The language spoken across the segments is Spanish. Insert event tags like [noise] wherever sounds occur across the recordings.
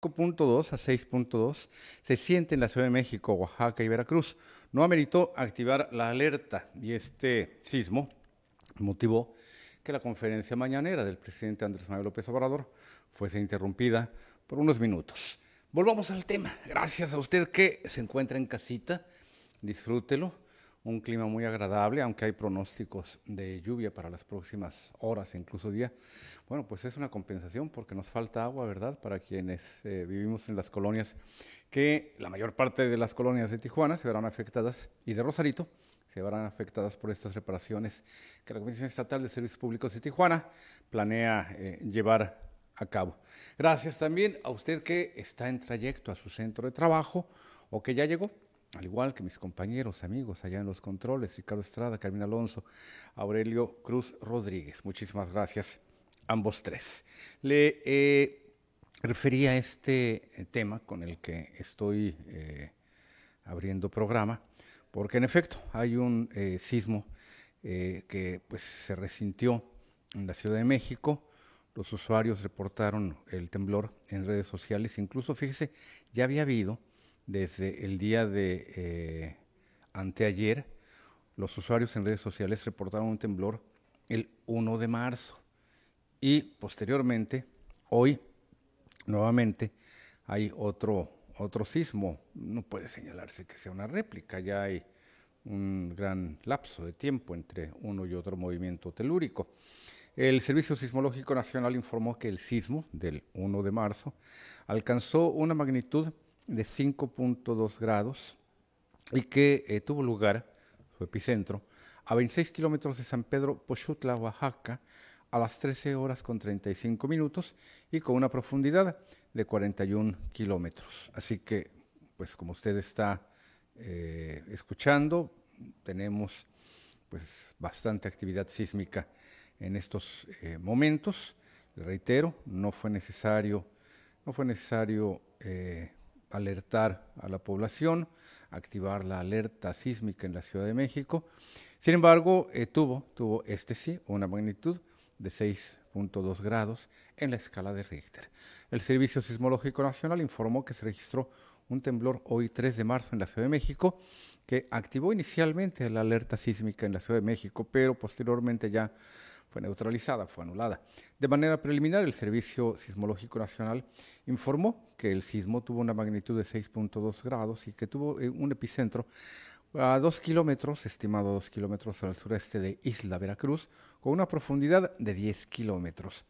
5.2 a 6.2 se siente en la Ciudad de México, Oaxaca y Veracruz. No ameritó activar la alerta y este sismo motivó que la conferencia mañanera del presidente Andrés Manuel López Obrador fuese interrumpida por unos minutos. Volvamos al tema. Gracias a usted que se encuentra en casita. Disfrútelo un clima muy agradable, aunque hay pronósticos de lluvia para las próximas horas, incluso día. Bueno, pues es una compensación porque nos falta agua, ¿verdad? Para quienes eh, vivimos en las colonias, que la mayor parte de las colonias de Tijuana se verán afectadas y de Rosarito se verán afectadas por estas reparaciones que la Comisión Estatal de Servicios Públicos de Tijuana planea eh, llevar a cabo. Gracias también a usted que está en trayecto a su centro de trabajo o que ya llegó al igual que mis compañeros, amigos allá en los controles, Ricardo Estrada, Carmen Alonso, Aurelio Cruz Rodríguez. Muchísimas gracias, ambos tres. Le eh, refería a este eh, tema con el que estoy eh, abriendo programa, porque en efecto hay un sismo que pues, se resintió en la Ciudad de México. Los usuarios reportaron el temblor en redes sociales, incluso, fíjese, ya había habido desde el día de eh, anteayer, los usuarios en redes sociales reportaron un temblor el 1 de marzo y posteriormente, hoy, nuevamente, hay otro, otro sismo. No puede señalarse que sea una réplica, ya hay un gran lapso de tiempo entre uno y otro movimiento telúrico. El Servicio Sismológico Nacional informó que el sismo del 1 de marzo alcanzó una magnitud de 5.2 grados y que eh, tuvo lugar, su epicentro, a 26 kilómetros de San Pedro Pochutla, Oaxaca, a las 13 horas con 35 minutos y con una profundidad de 41 kilómetros. Así que, pues como usted está eh, escuchando, tenemos pues bastante actividad sísmica en estos eh, momentos. Le reitero, no fue necesario, no fue necesario alertar a la población, activar la alerta sísmica en la Ciudad de México. Sin embargo, eh, tuvo, tuvo este sí, una magnitud de 6.2 grados en la escala de Richter. El Servicio Sismológico Nacional informó que se registró un temblor hoy 3 de marzo en la Ciudad de México, que activó inicialmente la alerta sísmica en la Ciudad de México, pero posteriormente ya fue neutralizada, fue anulada. De manera preliminar, el Servicio Sismológico Nacional informó que el sismo tuvo una magnitud de 6.2 grados y que tuvo eh, un epicentro a dos kilómetros, estimado a dos kilómetros al sureste de Isla Veracruz, con una profundidad de 10 kilómetros.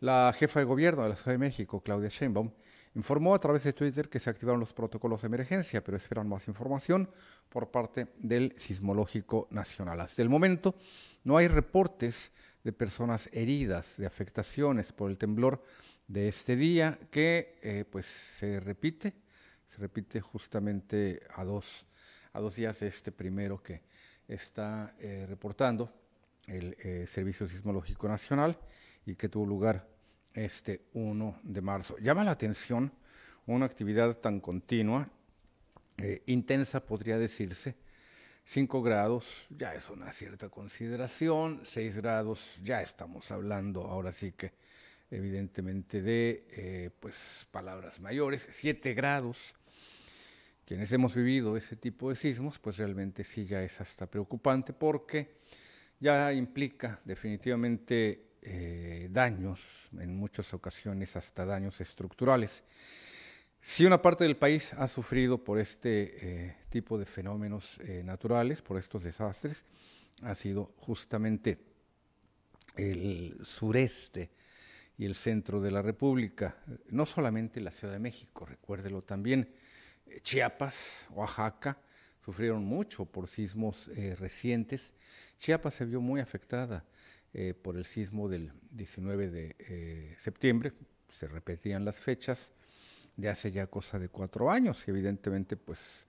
La jefa de gobierno de la Ciudad de México, Claudia Sheinbaum, informó a través de Twitter que se activaron los protocolos de emergencia, pero esperan más información por parte del Sismológico Nacional. Hasta el momento no hay reportes de personas heridas, de afectaciones por el temblor de este día, que eh, pues se repite, se repite justamente a dos, a dos días de este primero que está eh, reportando el eh, Servicio Sismológico Nacional y que tuvo lugar este 1 de marzo. Llama la atención una actividad tan continua, eh, intensa podría decirse. 5 grados ya es una cierta consideración, 6 grados ya estamos hablando ahora sí que evidentemente de eh, pues palabras mayores, 7 grados. Quienes hemos vivido ese tipo de sismos, pues realmente sí ya es hasta preocupante porque ya implica definitivamente eh, daños, en muchas ocasiones hasta daños estructurales. Si una parte del país ha sufrido por este eh, tipo de fenómenos eh, naturales, por estos desastres, ha sido justamente el sureste y el centro de la República, no solamente la Ciudad de México, recuérdelo también, Chiapas, Oaxaca, sufrieron mucho por sismos recientes. Chiapas se vio muy afectada eh, por el sismo del 19 de eh, septiembre. Se repetían las fechas de hace ya cosa de cuatro años y evidentemente pues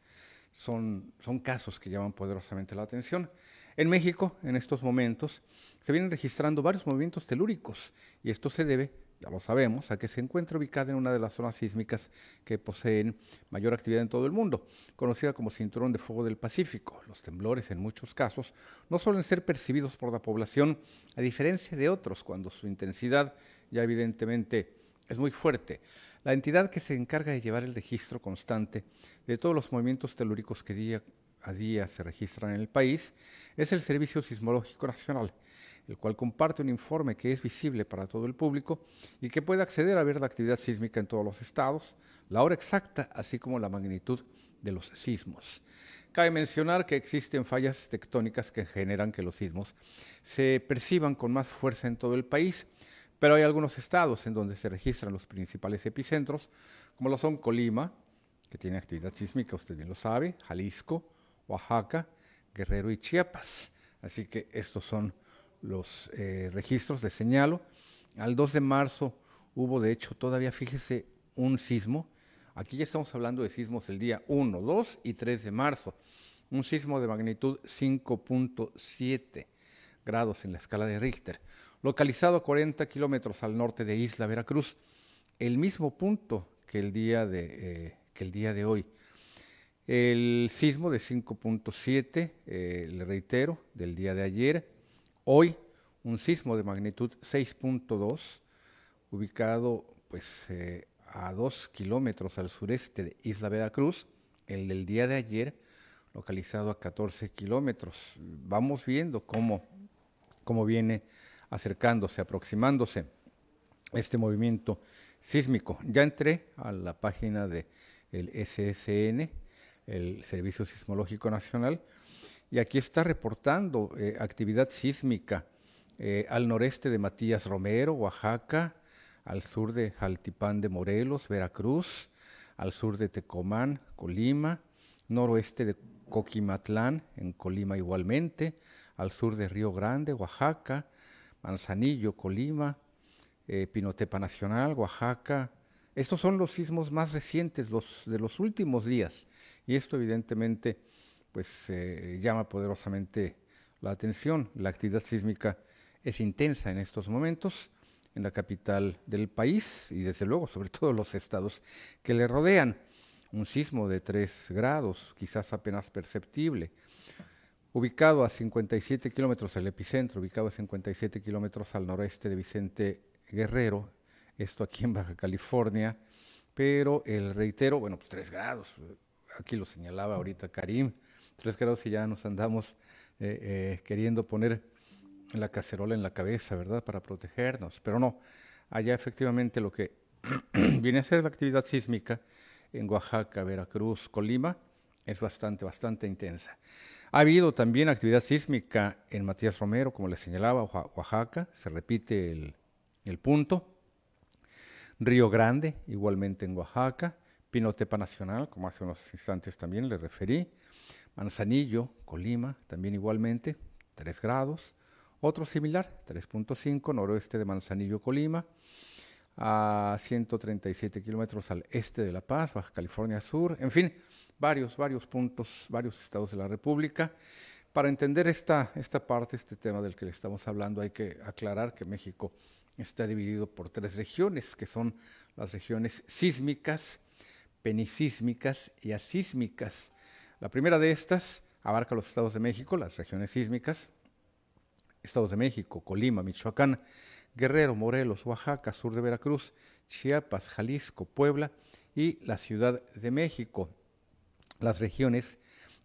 son, son casos que llaman poderosamente la atención. En México, en estos momentos, se vienen registrando varios movimientos telúricos y esto se debe ya lo sabemos, a que se encuentra ubicada en una de las zonas sísmicas que poseen mayor actividad en todo el mundo, conocida como Cinturón de Fuego del Pacífico. Los temblores, en muchos casos, no suelen ser percibidos por la población, a diferencia de otros, cuando su intensidad ya evidentemente es muy fuerte. la entidad que se encarga de llevar el registro constante de todos los movimientos telúricos que día a día se registran en el país es el Servicio Sismológico Nacional, el cual comparte un informe que es visible para todo el público y que puede acceder a ver la actividad sísmica en todos los estados, la hora exacta, así como la magnitud de los sismos. Cabe mencionar que existen fallas tectónicas que generan que los sismos se perciban con más fuerza en todo el país, pero hay algunos estados en donde se registran los principales epicentros, como lo son Colima, que tiene actividad sísmica, usted bien lo sabe, Jalisco, Oaxaca, Guerrero y Chiapas. Así que estos son los eh, registros de señalo. Al 2 de marzo hubo, de hecho, todavía, fíjese, un sismo. Aquí ya estamos hablando de sismos el día 1, 2 y 3 de marzo. Un sismo de magnitud 5.7 grados en la escala de Richter, localizado a 40 kilómetros al norte de Isla Veracruz, el mismo punto que el día de, eh, que el día de hoy. El sismo de 5.7, eh, le reitero, del día de ayer. Hoy, un sismo de magnitud 6.2, ubicado pues, eh, a 2 kilómetros al sureste de Isla Veracruz. El del día de ayer, localizado a 14 kilómetros. Vamos viendo cómo, cómo viene acercándose, aproximándose este movimiento sísmico. Ya entré a la página del SSN, el Servicio Sismológico Nacional, y aquí está reportando eh, actividad sísmica eh, al noreste de Matías Romero, Oaxaca, al sur de Jaltipán de Morelos, Veracruz, al sur de Tecomán, Colima, noroeste de Coquimatlán, en Colima igualmente, al sur de Río Grande, Oaxaca, Manzanillo, Colima, eh, Pinotepa Nacional, Oaxaca. Estos son los sismos más recientes, los de los últimos días. Y esto evidentemente pues eh, llama poderosamente la atención. La actividad sísmica es intensa en estos momentos en la capital del país y desde luego sobre todo los estados que le rodean. Un sismo de 3 grados, quizás apenas perceptible, ubicado a 57 kilómetros del epicentro, ubicado a 57 kilómetros al noreste de Vicente Guerrero, esto aquí en Baja California, pero el reitero, bueno, pues 3 grados, aquí lo señalaba ahorita Karim, tres grados y ya nos andamos eh, eh, queriendo poner la cacerola en la cabeza, ¿verdad? Para protegernos, pero no, allá efectivamente lo que [clears throat] viene a ser la actividad sísmica en Oaxaca, Veracruz, Colima, es bastante, bastante intensa. Ha habido también actividad sísmica en Matías Romero, como le señalaba, Oaxaca, se repite el punto. Río Grande, igualmente en Oaxaca, Pinotepa Nacional, como hace unos instantes también le referí, Manzanillo, Colima, también igualmente, 3 grados, otro similar, 3.5, noroeste de Manzanillo, Colima, a 137 kilómetros al este de La Paz, Baja California Sur, en fin, varios, varios puntos, varios estados de la República. Para entender esta, esta parte, este tema del que le estamos hablando, hay que aclarar que México está dividido por tres regiones, que son las regiones sísmicas, penisísmicas y asísmicas. La primera de estas abarca los estados de México, las regiones sísmicas, estados de México, Colima, Michoacán, Guerrero, Morelos, Oaxaca, sur de Veracruz, Chiapas, Jalisco, Puebla y la Ciudad de México. Las regiones,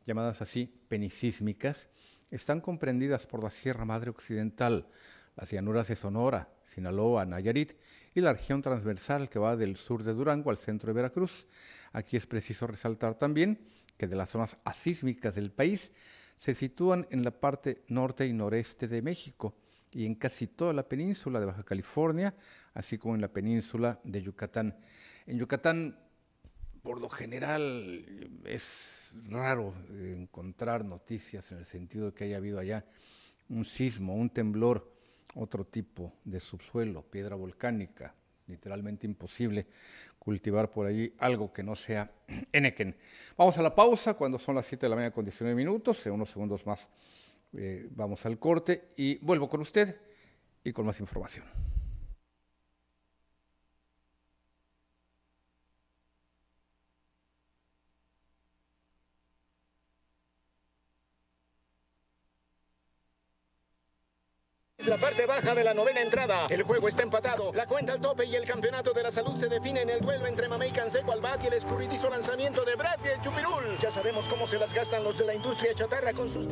llamadas así penisísmicas, están comprendidas por la Sierra Madre Occidental, las llanuras de Sonora, Sinaloa, Nayarit y la región transversal que va del sur de Durango al centro de Veracruz. Aquí es preciso resaltar también que de las zonas asísmicas del país se sitúan en la parte norte y noreste de México y en casi toda la península de Baja California, así como en la península de Yucatán. En Yucatán, por lo general, es raro encontrar noticias en el sentido de que haya habido allá un sismo, un temblor otro tipo de subsuelo, piedra volcánica, literalmente imposible cultivar por allí algo que no sea [clears throat] Enequén. Vamos a la pausa cuando son las 7 de la mañana con 19 minutos, en unos segundos más eh, vamos al corte y vuelvo con usted y con más información. La de la novena entrada. El juego está empatado. La cuenta al tope y el campeonato de la salud se define en el duelo entre Mamey Canseco al bat y el escurridizo lanzamiento de Brad y el Chupirul. Ya sabemos cómo se las gastan los de la industria chatarra con sus...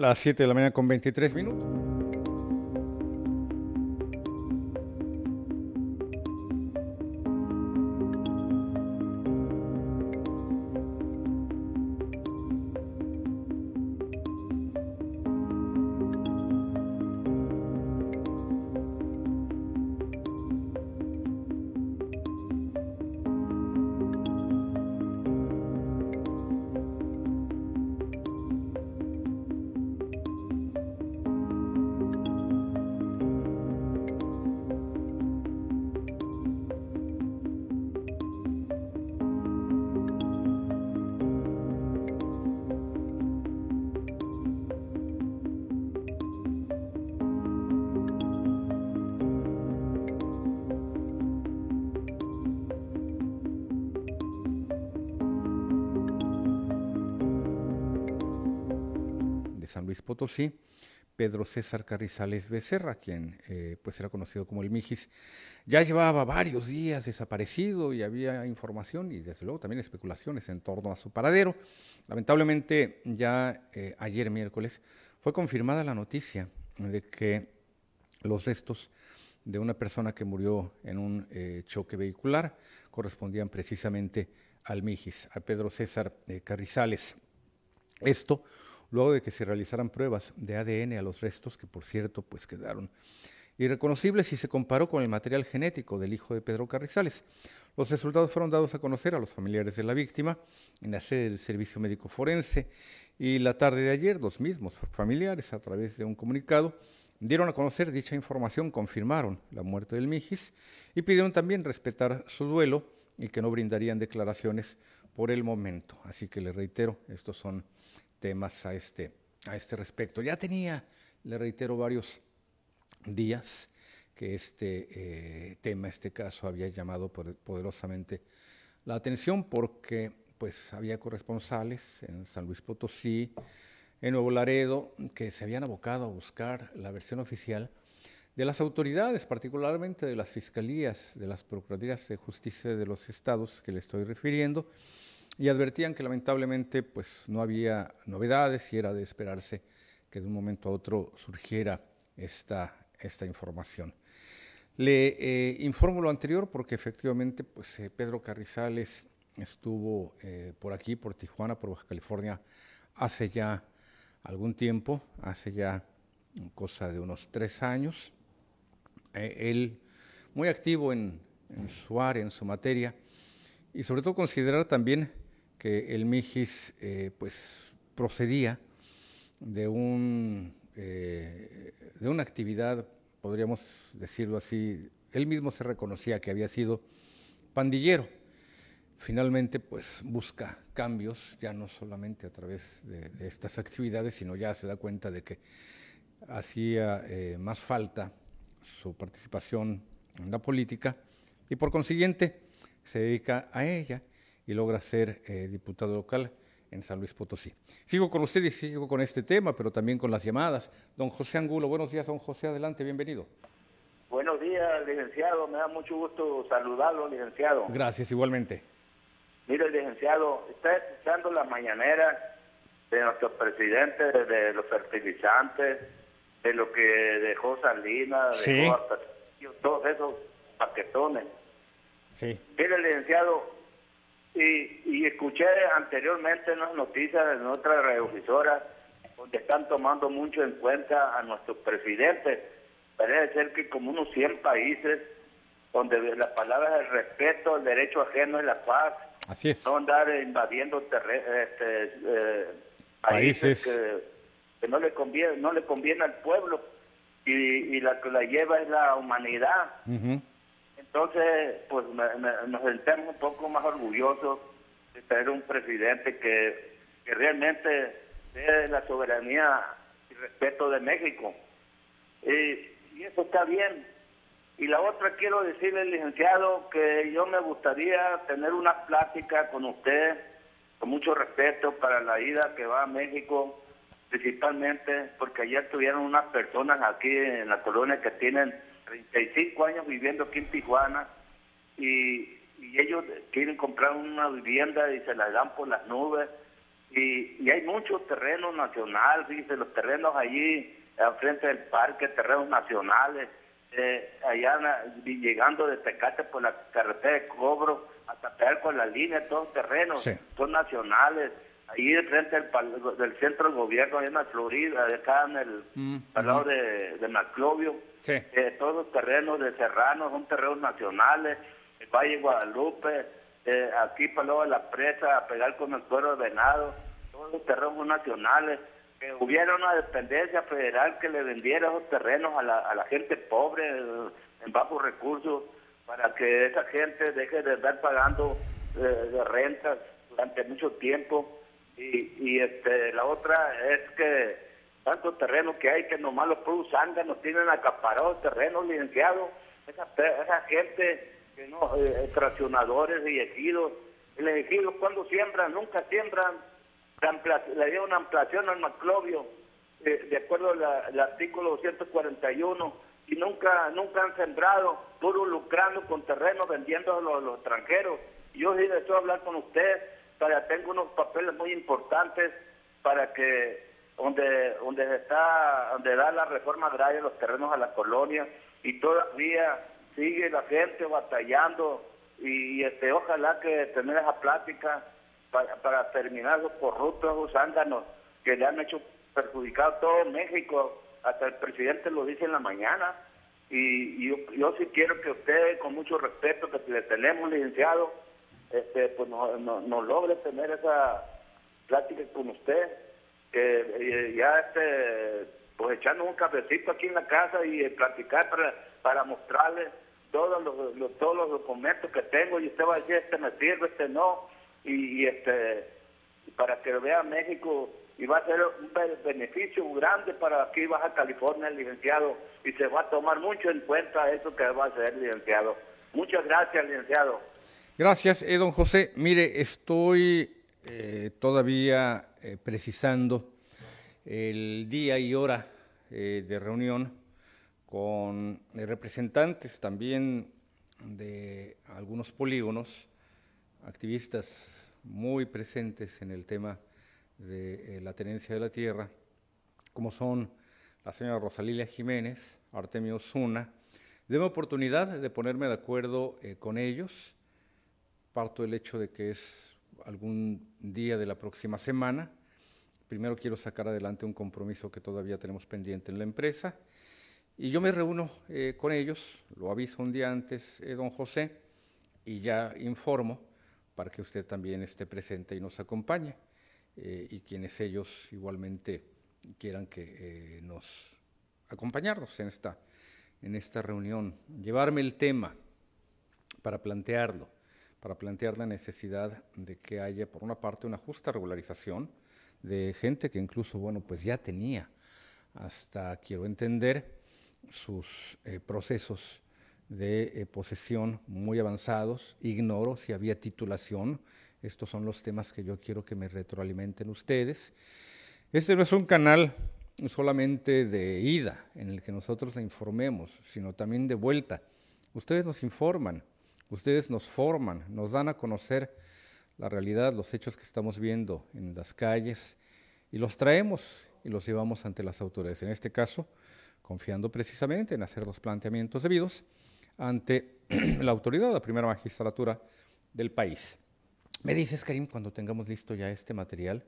Las 7 de la mañana con 23 minutos. Potosí, Pedro César Carrizales Becerra, quien eh, pues era conocido como el Mijis, ya llevaba varios días desaparecido y había información y desde luego también especulaciones en torno a su paradero. Lamentablemente ya eh, ayer miércoles fue confirmada la noticia de que los restos de una persona que murió en un eh, choque vehicular correspondían precisamente al Mijis, a Pedro César Carrizales. Esto luego de que se realizaran pruebas de ADN a los restos, que por cierto pues quedaron irreconocibles y se comparó con el material genético del hijo de Pedro Carrizales. Los resultados fueron dados a conocer a los familiares de la víctima en la sede del Servicio Médico Forense y la tarde de ayer los mismos familiares a través de un comunicado dieron a conocer dicha información, confirmaron la muerte del Mijis y pidieron también respetar su duelo y que no brindarían declaraciones por el momento. Así que le reitero, estos son temas a este, a este respecto. Ya tenía, le reitero, varios días que este eh, tema, este caso, había llamado poderosamente la atención porque pues había corresponsales en San Luis Potosí, en Nuevo Laredo, que se habían abocado a buscar la versión oficial de las autoridades, particularmente de las fiscalías, de las procuradurías de justicia de los estados que le estoy refiriendo, y advertían que lamentablemente pues no había novedades y era de esperarse que de un momento a otro surgiera esta, esta información. Le eh, informo lo anterior porque efectivamente pues, eh, Pedro Carrizales estuvo eh, por aquí, por Tijuana, por Baja California, hace ya algún tiempo, hace ya cosa de unos tres años. él muy activo en, en, su área, en su materia, y sobre todo considerar también que el Mijis pues procedía de, un, de una actividad podríamos decirlo así, él mismo se reconocía que había sido pandillero. Finalmente, pues busca cambios, ya no solamente a través de, estas actividades, sino ya se da cuenta de que hacía eh, más falta su participación en la política y por consiguiente se dedica a ella y logra ser eh, diputado local en San Luis Potosí. Sigo con usted y sigo con este tema, pero también con las llamadas. Don José Angulo, buenos días, don José, adelante, bienvenido. Buenos días, licenciado, me da mucho gusto saludarlo, licenciado. Gracias, igualmente. Mire, licenciado, está escuchando la mañanera de nuestro presidente, de, los fertilizantes, de lo que dejó Salinas, dejó hasta todos esos paquetones. Sí. Mire, licenciado, y, escuché anteriormente en las noticias de nuestra radiodifusora donde están tomando mucho en cuenta a nuestros presidentes. Parece ser que como unos 100 países donde las palabras el respeto, el derecho ajeno y la paz, Así es. no andar invadiendo este, eh, países, Que, no le conviene no le conviene al pueblo y, la que la lleva es la humanidad. Entonces, pues nos sentimos un poco más orgullosos de tener un presidente que, realmente dé la soberanía y respeto de México. y eso está bien. Y la otra quiero decirle, licenciado, que yo me gustaría tener una plática con usted, con mucho respeto para la ida que va a México, principalmente porque ayer tuvieron unas personas aquí en la colonia que tienen 35 años viviendo aquí en Tijuana y, ellos quieren comprar una vivienda y se la dan por las nubes. Y, hay muchos terrenos nacionales, dice los terrenos allí frente del parque, terrenos nacionales, eh, allá llegando de Tecate por la carretera de Cobro hasta pegar con la línea, todos terrenos, son nacionales ahí frente del, del centro del gobierno, en la Florida, acá en el, mm, al lado de, de Maclovio, eh, todos los terrenos de Serrano son terrenos nacionales, el Valle Guadalupe, eh, aquí para luego de la presa, a pegar con el cuero de venado, todos los terrenos nacionales, que hubiera una dependencia federal que le vendiera esos terrenos a la, a la gente pobre, eh, en bajos recursos, para que esa gente deje de estar pagando de rentas durante mucho tiempo y, este, la otra es que tantos terrenos que hay que nomás los puros nos tienen acaparados terrenos licenciados. Esa, esa gente, que no, eh, traccionadores y ejidos. El ejido cuando siembran, nunca siembran. Le dio una ampliación al maclovio, eh, de acuerdo al, artículo 241, y nunca nunca han sembrado, puro lucrando con terrenos, vendiendo a los, extranjeros. Yo sí deseo hablar con usted para tengo unos papeles muy importantes para que donde donde está donde da la reforma agraria los terrenos a la colonia y todavía sigue la gente batallando y, este ojalá que tener esa plática para, para terminar los corruptos los zánganos que le han hecho perjudicar a todo México. Hasta el presidente lo dice en la mañana y, yo, yo sí quiero que usted con mucho respeto que le tenemos licenciado este, pues no, no, logre tener esa plática con usted, que ya este, pues echando un cafecito aquí en la casa y eh, platicar para, para mostrarle todos los, todos los documentos que tengo y usted va a decir este me sirve, este no, y, este para que vea México y va a ser un beneficio grande para aquí Baja California, licenciado, y se va a tomar mucho en cuenta eso que va a hacer, licenciado. Muchas gracias, licenciado. Gracias, eh, don José. Mire, estoy eh, todavía eh, precisando el día y hora eh, de reunión con representantes también de algunos polígonos, activistas muy presentes en el tema de la tenencia de la tierra, como son la señora Rosalilia Jiménez, Artemio Zuna. Deme oportunidad de ponerme de acuerdo con ellos. Parto del hecho de que es algún día de la próxima semana. Primero quiero sacar adelante un compromiso que todavía tenemos pendiente en la empresa. Y yo me reúno eh, con ellos, lo aviso un día antes, eh, don José, y ya informo para que usted también esté presente y nos acompañe. Eh, y quienes ellos igualmente quieran que nos acompañarnos en esta, en esta reunión, llevarme el tema para plantearlo para plantear la necesidad de que haya, por una parte, una justa regularización de gente que incluso, bueno, pues ya tenía hasta, quiero entender, sus eh, procesos de eh, posesión muy avanzados. Ignoro si había titulación. Estos son los temas que yo quiero que me retroalimenten ustedes. Este no es un canal solamente de ida en el que nosotros le informemos, sino también de vuelta. Ustedes nos informan Ustedes nos forman, nos dan a conocer la realidad, los hechos que estamos viendo en las calles y los traemos y los llevamos ante las autoridades. En este caso, confiando precisamente en hacer los planteamientos debidos ante [clears throat] la autoridad, la primera magistratura del país. Me dices, Karim, cuando tengamos listo ya este material,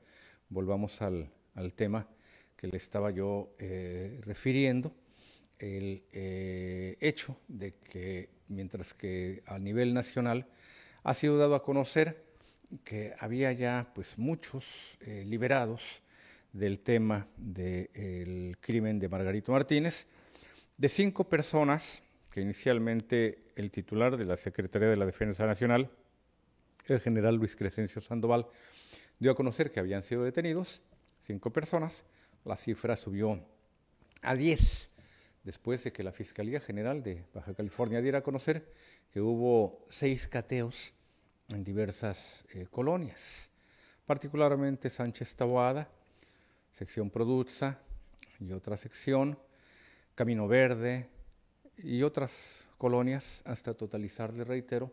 volvamos al, tema que le estaba yo eh, refiriendo, el eh, hecho de que mientras que a nivel nacional ha sido dado a conocer que había ya pues muchos eh, liberados del tema del crimen de Margarito Martínez, de cinco personas que inicialmente el titular de la Secretaría de la Defensa Nacional, el general Luis Crescencio Sandoval, dio a conocer que habían sido detenidos, cinco personas, la cifra subió a diez después de que la Fiscalía General de Baja California diera a conocer que hubo seis cateos en diversas eh, colonias, particularmente Sánchez Taboada, sección Produza y otra sección, Camino Verde y otras colonias, hasta totalizar, le reitero,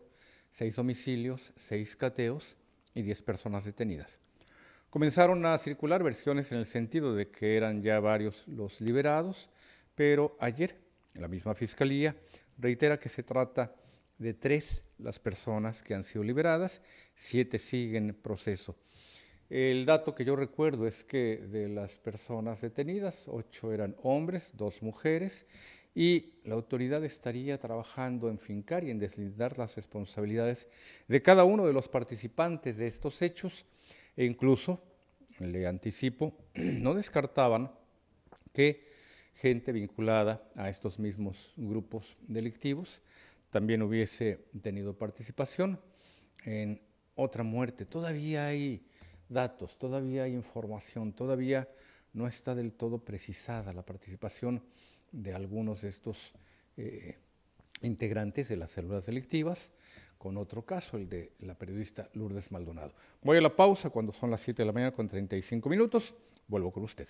seis domicilios, seis cateos y diez personas detenidas. Comenzaron a circular versiones en el sentido de que eran ya varios los liberados, pero ayer la misma Fiscalía reitera que se trata de tres las personas que han sido liberadas, siete siguen en proceso. El dato que yo recuerdo es que de las personas detenidas, ocho eran hombres, dos mujeres, y la autoridad estaría trabajando en fincar y en deslindar las responsabilidades de cada uno de los participantes de estos hechos, e incluso, le anticipo, [clears throat] no descartaban que gente vinculada a estos mismos grupos delictivos también hubiese tenido participación en otra muerte. Todavía hay datos, todavía hay información, todavía no está del todo precisada la participación de algunos de estos eh, integrantes de las células delictivas, con otro caso, el de la periodista Lourdes Maldonado. Voy a la pausa cuando son las 7 de la mañana con 35 minutos. Vuelvo con usted.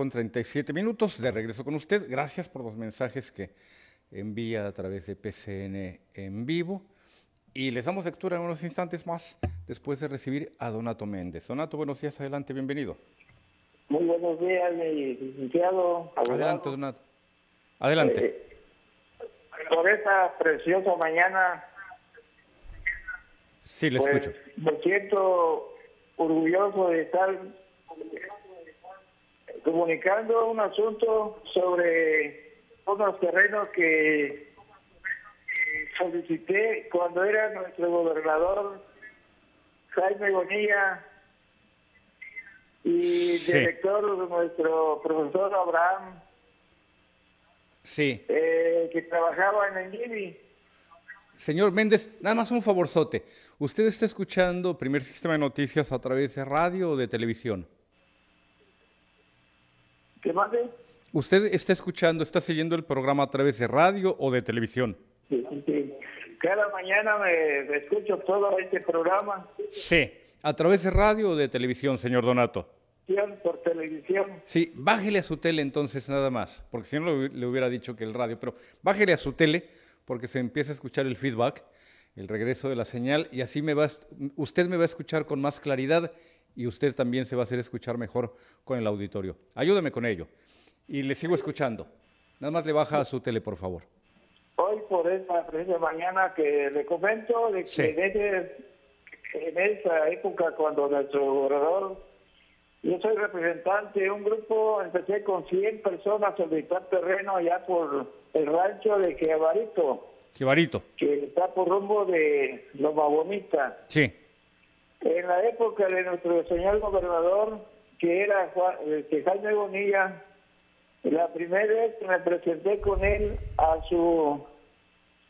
Con 37 minutos. De regreso con usted. Gracias por los mensajes que envía a través de PCN en vivo. Y les damos lectura en unos instantes más después de recibir a Donato Méndez. Donato, buenos días, adelante, bienvenido. Muy buenos días, mi licenciado. Adelante, Donato. Adelante. Eh, por esta preciosa mañana. Sí, le pues, escucho. Me siento orgulloso de estar comunicando un asunto sobre unos terrenos que solicité cuando era nuestro gobernador Jaime Bonilla y director de nuestro profesor Abraham, sí. Eh, que trabajaba en el GIBI. Señor Méndez, nada más un favorzote. ¿Usted está escuchando Primer Sistema de Noticias a través de radio o de televisión? ¿Qué más? ¿Usted está escuchando, está siguiendo el programa a través de radio o de televisión? Sí, sí. Cada mañana me, escucho todo este programa. Sí. ¿A través de radio o de televisión, señor Donato? Sí, por televisión. Sí, bájele a su tele entonces nada más, porque si no le hubiera dicho que el radio, pero bájele a su tele porque se empieza a escuchar el feedback, el regreso de la señal y así me va, usted me va a escuchar con más claridad y usted también se va a hacer escuchar mejor con el auditorio. Ayúdame con ello. Y le sigo escuchando. Nada más le baja a su tele, por favor. Hoy por esta precisa mañana que le comento de que en esa época cuando nuestro gobernador, yo soy representante de un grupo, empecé con 100 personas a solicitar terreno allá por el rancho de Jibarito. Jibarito. Que está por rumbo de Loma Bonita. Sí. En la época de nuestro señor gobernador, que era este, Jaime Bonilla, la primera vez que me presenté con él a su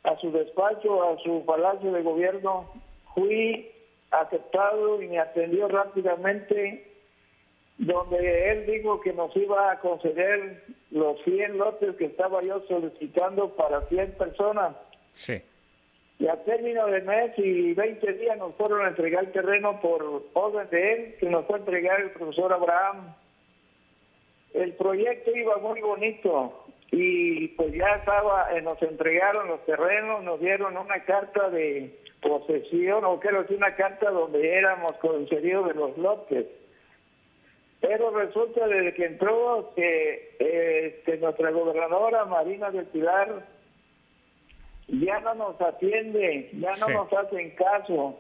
a su despacho, a su palacio de gobierno, fui aceptado y me atendió rápidamente, donde él dijo que nos iba a conceder los 100 lotes que estaba yo solicitando para 100 personas. Sí. Y a término de mes y 20 días nos fueron a entregar el terreno por orden de él, que nos fue a entregar el profesor Abraham. El proyecto iba muy bonito y pues ya estaba, eh, nos entregaron los terrenos, nos dieron una carta de posesión, o quiero decir una carta donde éramos concedidos de los lotes. Pero resulta desde que entró que este, nuestra gobernadora Marina del Pilar ya no nos atiende, ya no nos hacen caso.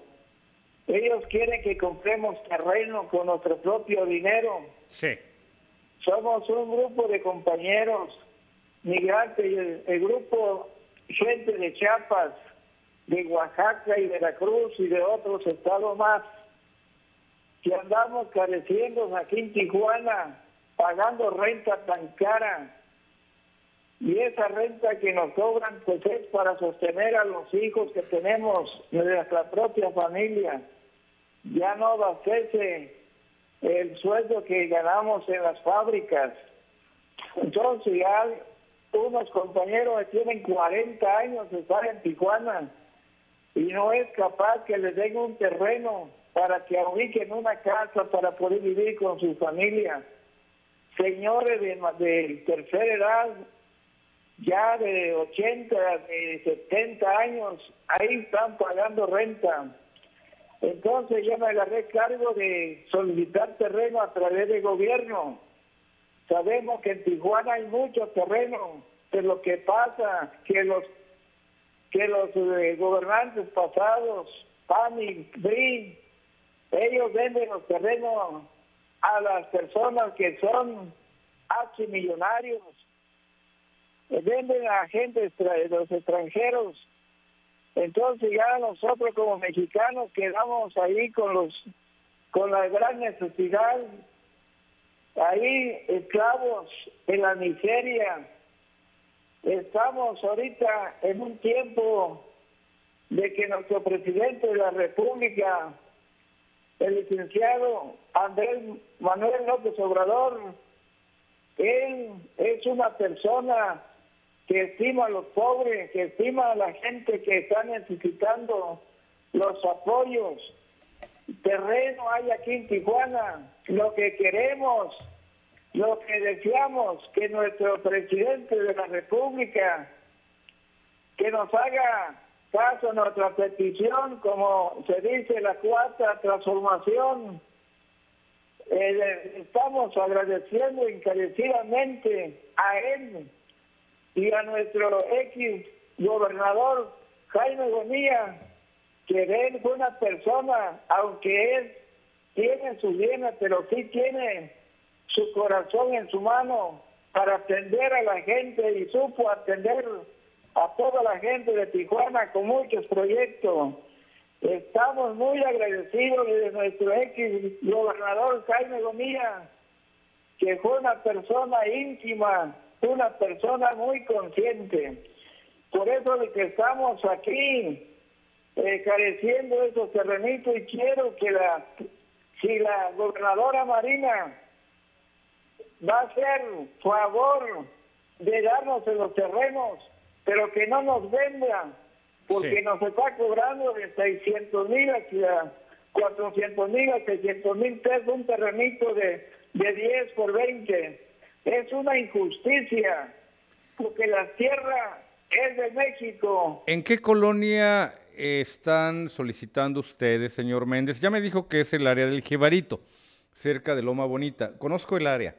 Ellos quieren que compremos terreno con nuestro propio dinero. Sí. Somos un grupo de compañeros migrantes, el, grupo gente de Chiapas, de Oaxaca y Veracruz y de otros estados más, que andamos careciendo aquí en Tijuana, pagando renta tan cara y esa renta que nos cobran pues es para sostener a los hijos que tenemos de nuestra propia familia. Ya no abastece el sueldo que ganamos en las fábricas. Entonces ya unos compañeros que tienen 40 años están en Tijuana y no es capaz que les den un terreno para que ubiquen una casa para poder vivir con su familia. Señores de, de tercera edad ya de 80, de 70 años, ahí están pagando renta. Entonces yo me agarré cargo de solicitar terreno a través del gobierno. Sabemos que en Tijuana hay mucho terreno, pero lo que pasa que los que los eh, gobernantes pasados, PAN y ellos venden los terrenos a las personas que son millonarios venden a gente de los extranjeros. Entonces ya nosotros como mexicanos quedamos ahí con los con la gran necesidad, ahí esclavos en la miseria. Estamos ahorita en un tiempo de que nuestro presidente de la República, el licenciado Andrés Manuel López Obrador, él es una persona que estima a los pobres, que estima a la gente que está necesitando los apoyos. Terreno hay aquí en Tijuana. Lo que queremos lo que deseamos que nuestro presidente de la República que nos haga caso a nuestra petición, como se dice, la cuarta transformación. Eh, estamos agradeciendo encarecidamente a él y a nuestro ex gobernador Jaime Bonilla, que él fue una persona, aunque él tiene su bienes, pero sí tiene su corazón en su mano para atender a la gente y supo atender a toda la gente de Tijuana con muchos proyectos. Estamos muy agradecidos de nuestro ex gobernador Jaime Gomía, que fue una persona íntima, una persona muy consciente. Por eso de que estamos aquí eh, careciendo de esos terrenitos y quiero que la si la gobernadora Marina va a hacer favor de darnos en los terrenos, pero que no nos venda, porque nos está cobrando de 600 mil a 400 mil a 600 mil pesos un terrenito de, de 10 por 20. Es una injusticia, porque la tierra es de México. ¿En qué colonia están solicitando ustedes, señor Méndez? Ya me dijo que es el área del Jibarito, cerca de Loma Bonita. Conozco el área.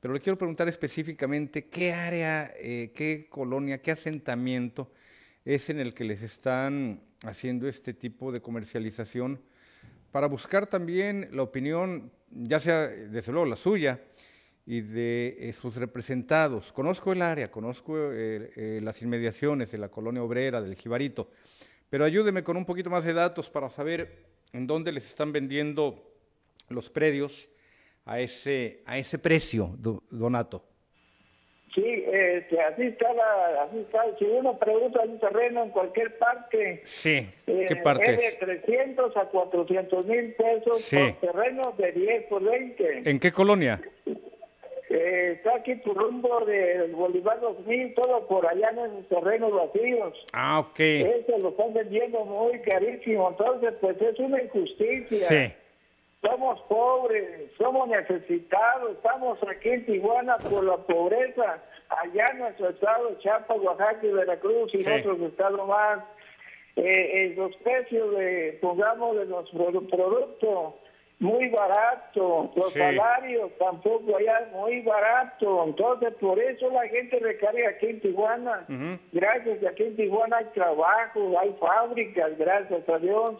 Pero le quiero preguntar específicamente qué área, eh, qué colonia, qué asentamiento es en el que les están haciendo este tipo de comercialización para buscar también la opinión, ya sea desde luego la suya y de eh, sus representados. Conozco el área, conozco eh, las inmediaciones de la colonia obrera, del Jibarito, pero ayúdeme con un poquito más de datos para saber en dónde les están vendiendo los predios a ese, a ese precio, Donato. Sí, este, así está, la, así está. Si uno pregunta un terreno en cualquier parte, sí. ¿qué eh, parte es de 300 a 400 mil pesos sí. por terreno de 10 por 20. ¿En qué colonia? Eh, está aquí por rumbo del Bolívar 2000, todo por allá en esos terrenos vacíos. Ah, ok. Eso lo están vendiendo muy carísimo, entonces pues es una injusticia. Sí. Somos pobres, somos necesitados, estamos aquí en Tijuana por la pobreza, allá en nuestro estado, Chiapas, Oaxaca y Veracruz y otros estados más. Eh, eh, los precios de, pongamos, de los productos muy barato, los salarios tampoco allá muy barato, entonces por eso la gente recarga aquí en Tijuana, gracias a aquí en Tijuana hay trabajo, hay fábricas, gracias a Dios,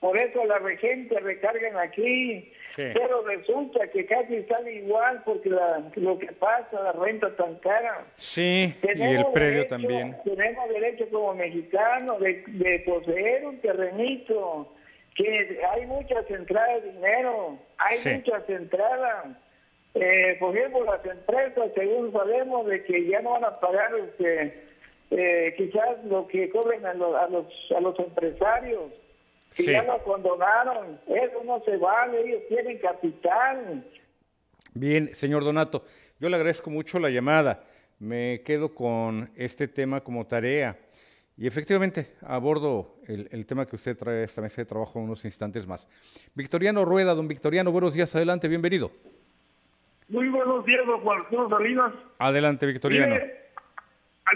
por eso la gente recargan aquí, pero resulta que casi sale igual porque lo que pasa, la renta tan cara. Sí, y el predio también. Tenemos derecho como mexicanos de, poseer un terrenito, que hay muchas entradas de dinero, hay muchas entradas. Eh, por ejemplo, las empresas, según sabemos, de que ya no van a pagar este, eh, quizás lo que cobren a los, a los empresarios si ya lo condonaron, eso no se vale, ellos tienen capital. Bien, señor Donato, yo le agradezco mucho la llamada. Me quedo con este tema como tarea. Y efectivamente, abordo el, el, tema que usted trae a esta mesa de trabajo en unos instantes más. Victoriano Rueda, don Victoriano, buenos días, adelante, bienvenido. Muy buenos días, don Juan Salinas. Adelante, Victoriano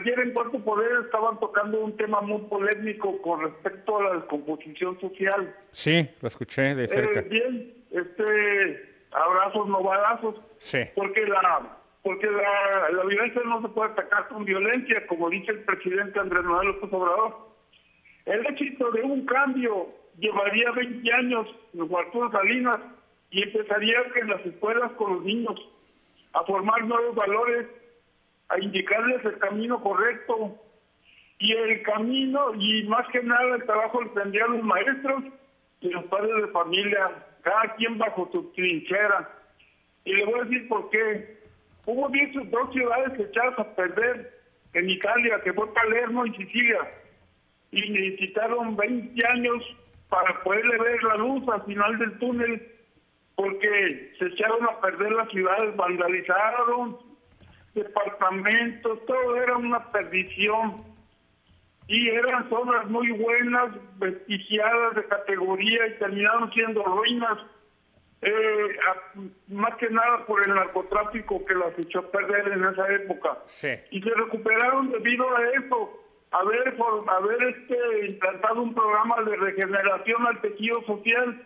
ayer en Cuarto Poder estaban tocando un tema muy polémico con respecto a la descomposición social. Sí, lo escuché de cerca. Eh, bien, este, abrazos, no balazos. Sí. Porque la porque la, la, violencia no se puede atacar con violencia, como dice el presidente Andrés Manuel López Obrador. El éxito de un cambio llevaría 20 años en Arturo Salinas y empezaría en las escuelas con los niños a formar nuevos valores a indicarles el camino correcto y el camino y más que nada el trabajo lo tendrían los maestros y los padres de familia, cada quien bajo su trinchera. Y le voy a decir por qué. Hubo dos ciudades echadas a perder en Italia, que fue Palermo y Sicilia, y necesitaron 20 años para poderle ver la luz al final del túnel, porque se echaron a perder las ciudades, vandalizaron, departamentos, todo era una perdición. Y eran zonas muy buenas, vestigiadas de categoría y terminaron siendo ruinas. Eh, más que nada por el narcotráfico que las echó a perder en esa época. Y se recuperaron debido a eso, haber, haber este, implantado un programa de regeneración al tejido social.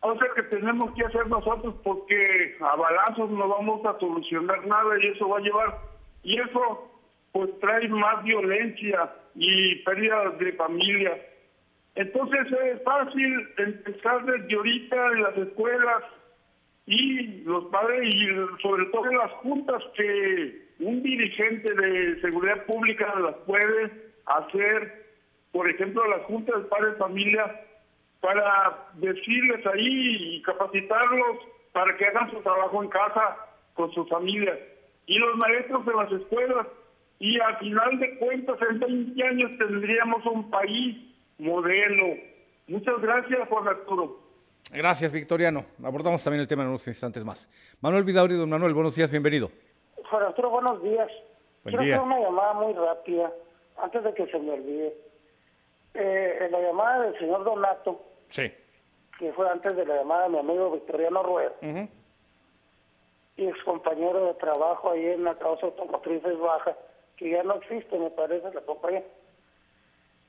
O sea que tenemos que hacer nosotros porque a balazos no vamos a solucionar nada y eso va a llevar, y eso pues trae más violencia y pérdidas de familias. Entonces es fácil empezar desde ahorita en las escuelas y los padres y sobre todo en las juntas que un dirigente de seguridad pública las puede hacer, por ejemplo, las juntas de padres familia, para decirles ahí y capacitarlos para que hagan su trabajo en casa con sus familias. Y los maestros de las escuelas. Y al final de cuentas, en 20 años tendríamos un país modelo. Muchas gracias, Juan Arturo. Gracias, Victoriano. Abordamos también el tema en unos instantes más. Manuel Vidauri, don Manuel, buenos días, bienvenido. Juan Arturo, buenos días. Buen Quiero día. hacer una llamada muy rápida, antes de que se me olvide. Eh, en la llamada del señor Donato, Sí. que fue antes de la llamada de mi amigo Victoriano Rueda, y ex compañero de trabajo ahí en la causa automotrices baja, que ya no existe, me parece, la compañía.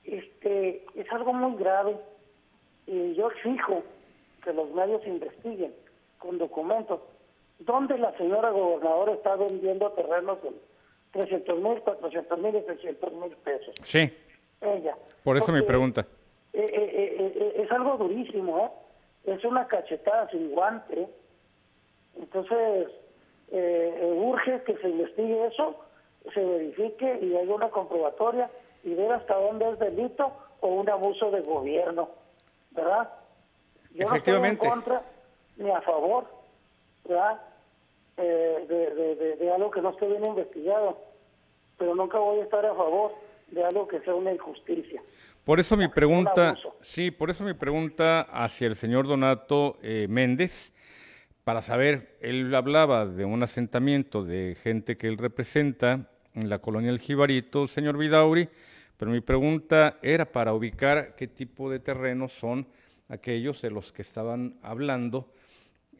Este, es algo muy grave y yo exijo que los medios investiguen con documentos dónde la señora gobernadora está vendiendo terrenos en 300 mil, 400 mil y 600 mil pesos. Sí, Ella. por eso mi Porque, pregunta. eh, eh, eh, es algo durísimo, ¿eh? Es una cachetada sin guante. Entonces, urge que se investigue eso, se verifique y haya una comprobatoria y ver hasta dónde es delito o un abuso de gobierno, ¿verdad? Yo Efectivamente. no estoy en contra ni a favor, ¿verdad? Eh, de, de- de- de algo que no esté bien investigado, pero nunca voy a estar a favor de algo que sea una injusticia. Por eso mi pregunta, sí, por eso mi pregunta hacia el señor Donato eh, Méndez, para saber, él hablaba de un asentamiento de gente que él representa en la colonia El Jibarito, señor Vidauri, pero mi pregunta era para ubicar qué tipo de terrenos son aquellos de los que estaban hablando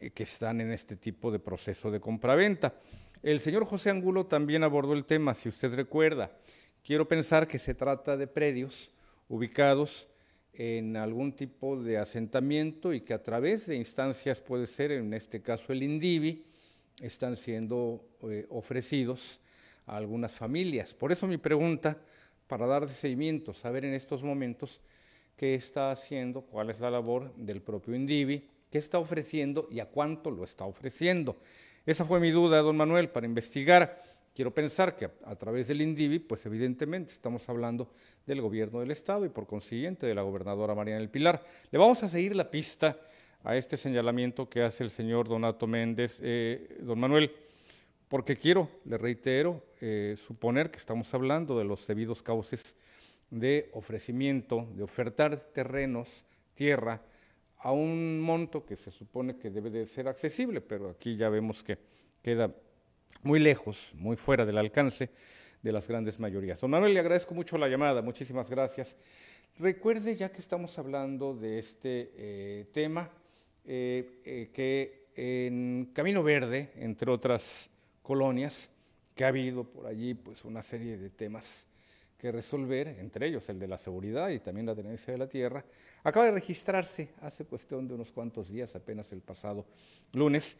eh, que están en este tipo de proceso de compraventa. El señor José Angulo también abordó el tema, si usted recuerda. Quiero pensar que se trata de predios ubicados en algún tipo de asentamiento y que a través de instancias, puede ser en este caso el INDIVI, están siendo eh, ofrecidos a algunas familias. Por eso mi pregunta, para dar seguimiento, saber en estos momentos qué está haciendo, cuál es la labor del propio INDIVI, qué está ofreciendo y a cuánto lo está ofreciendo. Esa fue mi duda, don Manuel, para investigar. Quiero pensar que a, través del INDIVI, pues evidentemente estamos hablando del gobierno del Estado y por consiguiente de la gobernadora Mariana del Pilar. Le vamos a seguir la pista a este señalamiento que hace el señor Donato Méndez. Eh, don Manuel, porque quiero, le reitero, eh, suponer que estamos hablando de los debidos cauces de ofrecimiento, de ofertar terrenos, tierra, a un monto que se supone que debe de ser accesible, pero aquí ya vemos que queda muy lejos, muy fuera del alcance de las grandes mayorías. Don Manuel, le agradezco mucho la llamada, muchísimas gracias. Recuerde, ya que estamos hablando de este eh, tema, eh, que en Camino Verde, entre otras colonias, que ha habido por allí pues una serie de temas que resolver, entre ellos el de la seguridad y también la tenencia de la tierra, acaba de registrarse hace cuestión de unos cuantos días, apenas el pasado lunes,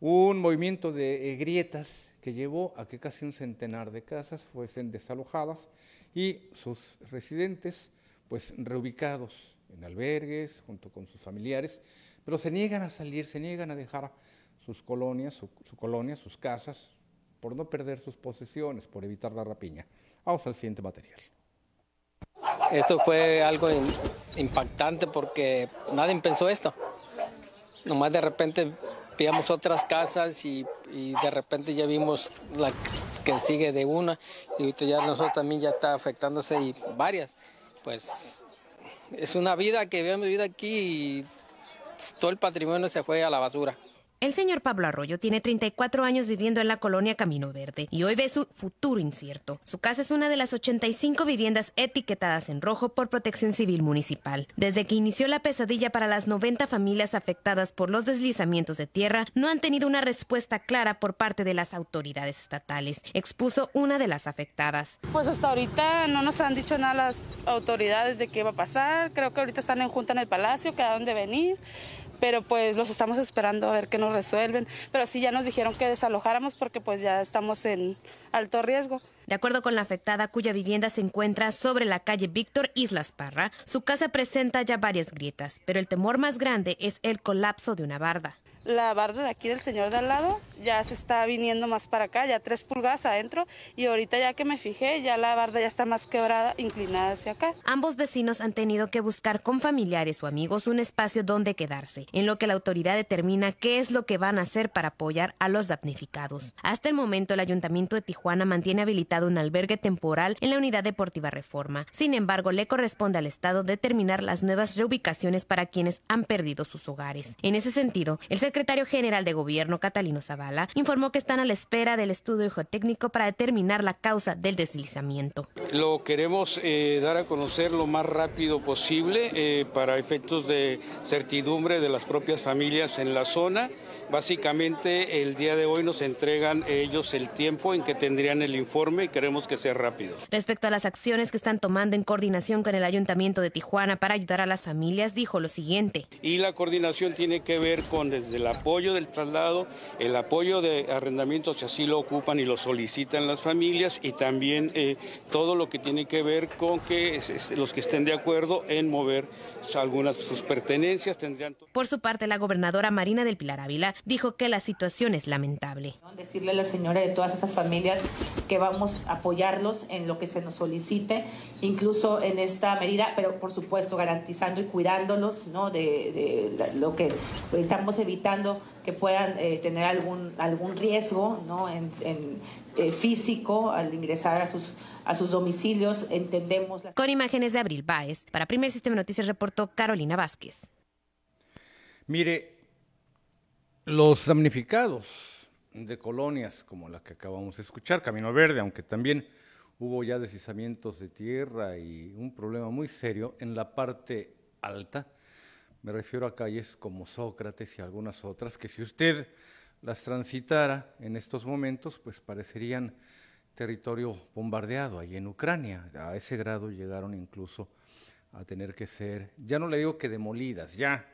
un movimiento de grietas que llevó a que casi un centenar de casas fuesen desalojadas y sus residentes pues reubicados en albergues junto con sus familiares, pero se niegan a salir, se niegan a dejar sus colonias, su, su sus casas, por no perder sus posesiones, por evitar la rapiña. Vamos al siguiente material. Esto fue algo impactante porque nadie pensó esto. Nomás de repente veíamos otras casas y, y de repente ya vimos la que sigue de una y ahorita ya nosotros también ya está afectándose y varias. Pues es una vida que habíamos vivido aquí y todo el patrimonio se fue a la basura. El señor Pablo Arroyo tiene 34 años viviendo en la colonia Camino Verde y hoy ve su futuro incierto. Su casa es una de las 85 viviendas etiquetadas en rojo por Protección Civil Municipal. Desde que inició la pesadilla para las 90 familias afectadas por los deslizamientos de tierra, no han tenido una respuesta clara por parte de las autoridades estatales, expuso una de las afectadas. Pues hasta ahorita no nos han dicho nada las autoridades de qué va a pasar. Creo que ahorita están en junta en el palacio, que a dónde venir pero pues los estamos esperando a ver qué nos resuelven. Pero sí ya nos dijeron que desalojáramos porque pues ya estamos en alto riesgo. De acuerdo con la afectada cuya vivienda se encuentra sobre la calle Víctor Islas Parra, su casa presenta ya varias grietas, pero el temor más grande es el colapso de una barda la barda de aquí del señor de al lado ya se está viniendo más para acá, ya tres pulgadas adentro y ahorita ya que me fijé ya la barda ya está más quebrada, inclinada hacia acá. Ambos vecinos han tenido que buscar con familiares o amigos un espacio donde quedarse, en lo que la autoridad determina qué es lo que van a hacer para apoyar a los damnificados. Hasta el momento el Ayuntamiento de Tijuana mantiene habilitado un albergue temporal en la Unidad Deportiva Reforma. Sin embargo, le corresponde al Estado determinar las nuevas reubicaciones para quienes han perdido sus hogares. En ese sentido, el secretario general de Gobierno, Catalino Zavala, informó que están a la espera del estudio geotécnico para determinar la causa del deslizamiento. Lo queremos eh, dar a conocer lo más rápido posible eh, para efectos de certidumbre de las propias familias en la zona. Básicamente el día de hoy nos entregan ellos el tiempo en que tendrían el informe y queremos que sea rápido. Respecto a las acciones que están tomando en coordinación con el Ayuntamiento de Tijuana para ayudar a las familias, dijo lo siguiente. Y la coordinación tiene que ver con desde el apoyo del traslado, el apoyo de arrendamiento si así lo ocupan y lo solicitan las familias y también eh, todo lo que tiene que ver con que los que estén de acuerdo en mover algunas sus pertenencias tendrían... Por su parte, la gobernadora Marina del Pilar Ávila dijo que la situación es lamentable. Decirle a la señora de todas esas familias que vamos a apoyarlos en lo que se nos solicite, incluso en esta medida, pero por supuesto garantizando y cuidándolos ¿no? de, lo que estamos evitando que puedan eh, tener algún, algún riesgo ¿no? en, eh, físico al ingresar a sus a sus domicilios, entendemos. Con imágenes de Abril Báez, para Primer Sistema Noticias reportó Carolina Vázquez. Mire, los damnificados de colonias como la que acabamos de escuchar, Camino Verde, aunque también hubo ya deslizamientos de tierra y un problema muy serio en la parte alta, me refiero a calles como Sócrates y algunas otras, que si usted las transitara en estos momentos, pues parecerían territorio bombardeado ahí en Ucrania. A ese grado llegaron incluso a tener que ser, ya no le digo que demolidas, ya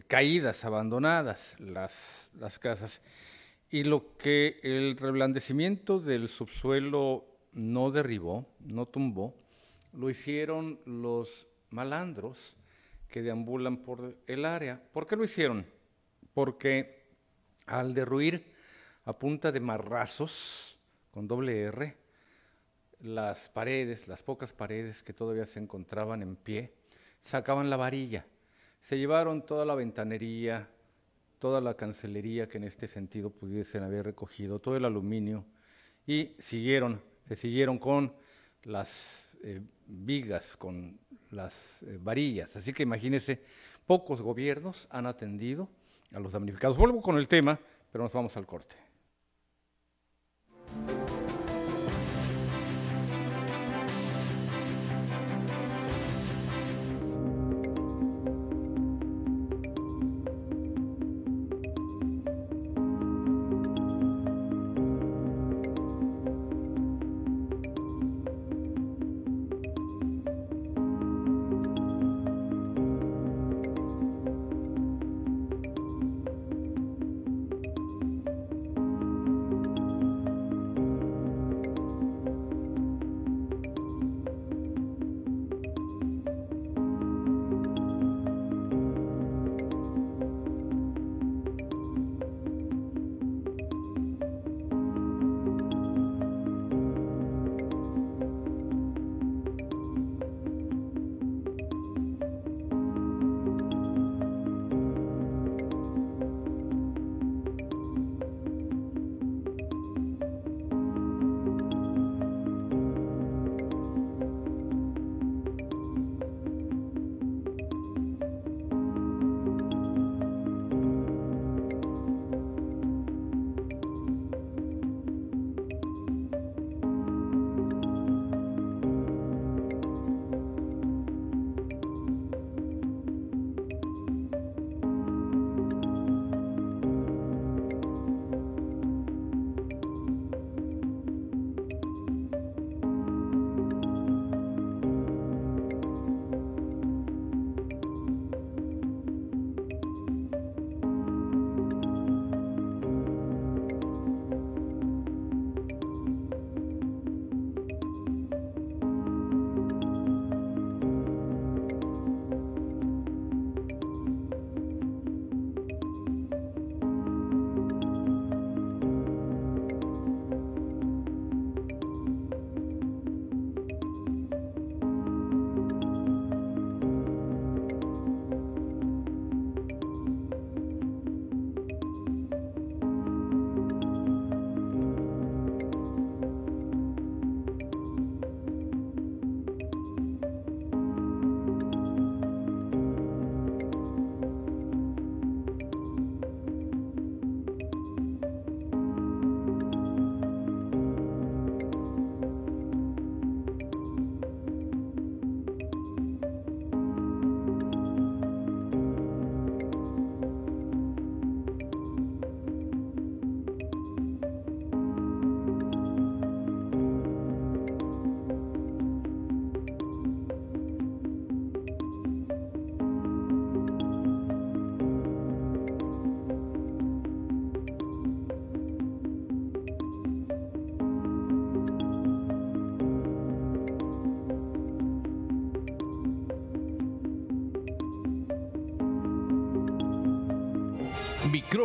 caídas, abandonadas las, las casas. Y lo que el reblandecimiento del subsuelo no derribó, no tumbó, lo hicieron los malandros que deambulan por el área. ¿Por qué lo hicieron? Porque al derruir a punta de marrazos, con doble R, las paredes, las pocas paredes que todavía se encontraban en pie, sacaban la varilla se llevaron toda la ventanería, toda la cancelería que en este sentido pudiesen haber recogido, todo el aluminio, y siguieron, se siguieron con las eh, vigas, con las eh, varillas. Así que imagínense, pocos gobiernos han atendido a los damnificados. Vuelvo con el tema, pero nos vamos al corte.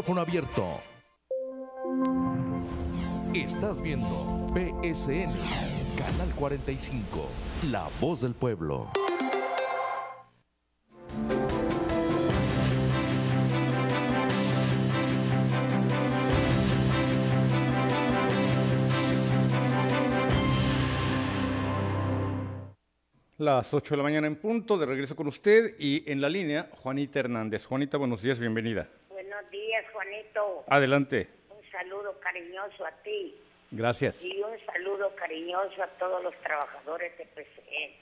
Micrófono abierto. Estás viendo PSN, Canal 45, La Voz del Pueblo. Las 8 de la mañana en punto, de regreso con usted y en la línea Juanita Hernández. Juanita, buenos días, bienvenida. Adelante. Un saludo cariñoso a ti. Gracias. Y un saludo cariñoso a todos los trabajadores de PCE.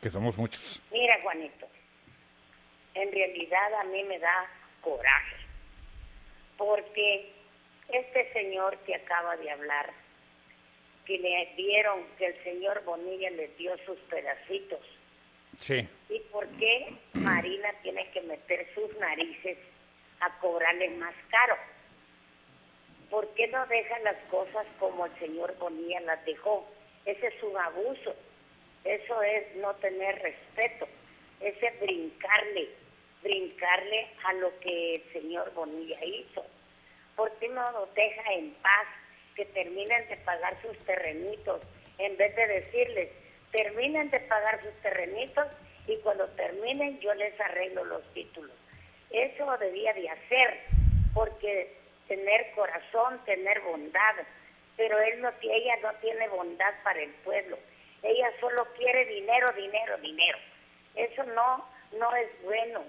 Que somos muchos. Mira, Juanito, en realidad a mí me da coraje, porque este señor que acaba de hablar que le dieron, que el señor Bonilla les dio sus pedacitos. Sí. ¿Y por qué Marina tiene que meter sus narices a cobrarle más caro? ¿Por qué no deja las cosas como el señor Bonilla las dejó? Ese es un abuso. Eso es no tener respeto. Ese es brincarle, brincarle a lo que el señor Bonilla hizo. ¿Por qué no lo deja en paz que terminen de pagar sus terrenitos, en vez de decirles, terminen de pagar sus terrenitos y cuando terminen yo les arreglo los títulos. Eso debía de hacer, porque tener corazón, tener bondad, pero él no, ella no tiene bondad para el pueblo. Ella solo quiere dinero, dinero, dinero. Eso no, no es bueno.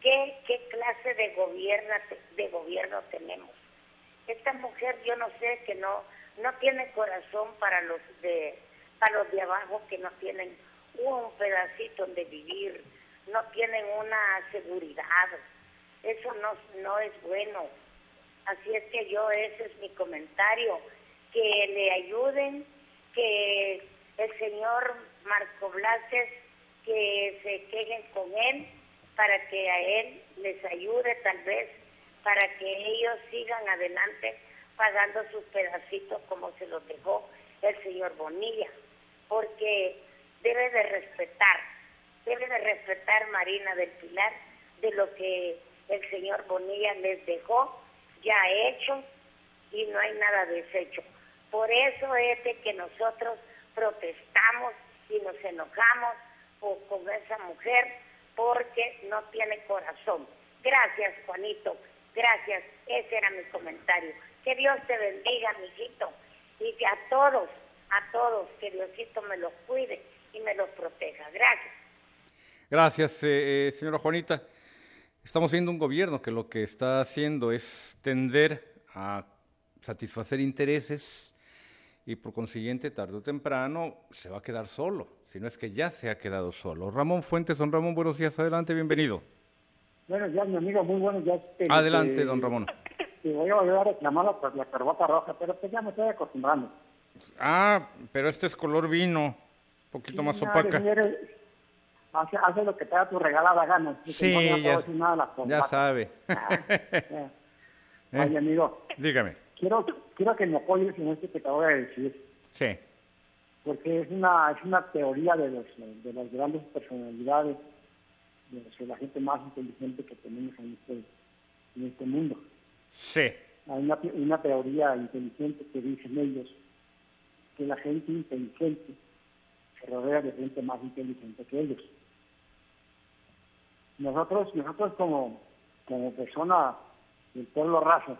¿Qué, qué clase de gobierno, de gobierno tenemos? esta mujer yo no sé que no no tiene corazón para los de para los de abajo que no tienen un pedacito donde vivir, no tienen una seguridad. Eso no, no es bueno. Así es que yo, ese es mi comentario, que le ayuden, que el señor Marco Blases, que se quejen con él para que a él les ayude tal vez para que ellos sigan adelante pagando sus pedacitos como se los dejó el señor Bonilla, porque debe de respetar, debe de respetar Marina del Pilar de lo que el señor Bonilla les dejó ya hecho y no hay nada deshecho. Por eso es de que nosotros protestamos y nos enojamos con esa mujer porque no tiene corazón. Gracias, Juanito. Gracias, ese era mi comentario. Que Dios te bendiga, mijito, y que a todos, a todos, que Diosito me los cuide y me los proteja. Gracias. Gracias, eh, eh, señora Juanita. Estamos viendo un gobierno que lo que está haciendo es tender a satisfacer intereses y por consiguiente, tarde o temprano, se va a quedar solo, si no es que ya se ha quedado solo. Ramón Fuentes, don Ramón, buenos días, adelante, bienvenido. Buenos días, mi amigo, muy buenos días. Este, Adelante, don Ramón. Te voy a volver a reclamar por la corbata roja, pero pues ya me estoy acostumbrando. Ah, pero este es color vino, un poquito más opaca. Hace, hace, lo que te da tu regalada gana. Sí, ya, ya, sabe. Ah, [laughs] Oye, amigo. Dígame. Quiero, quiero que me apoyes en esto que te voy a decir. Sí. Porque es una, es una teoría de, los, de las grandes personalidades de la gente más inteligente que tenemos en este, en este mundo. Sí. Hay una, una teoría inteligente que dicen ellos que la gente inteligente se rodea de gente más inteligente que ellos. Nosotros, nosotros como, como persona del pueblo raso,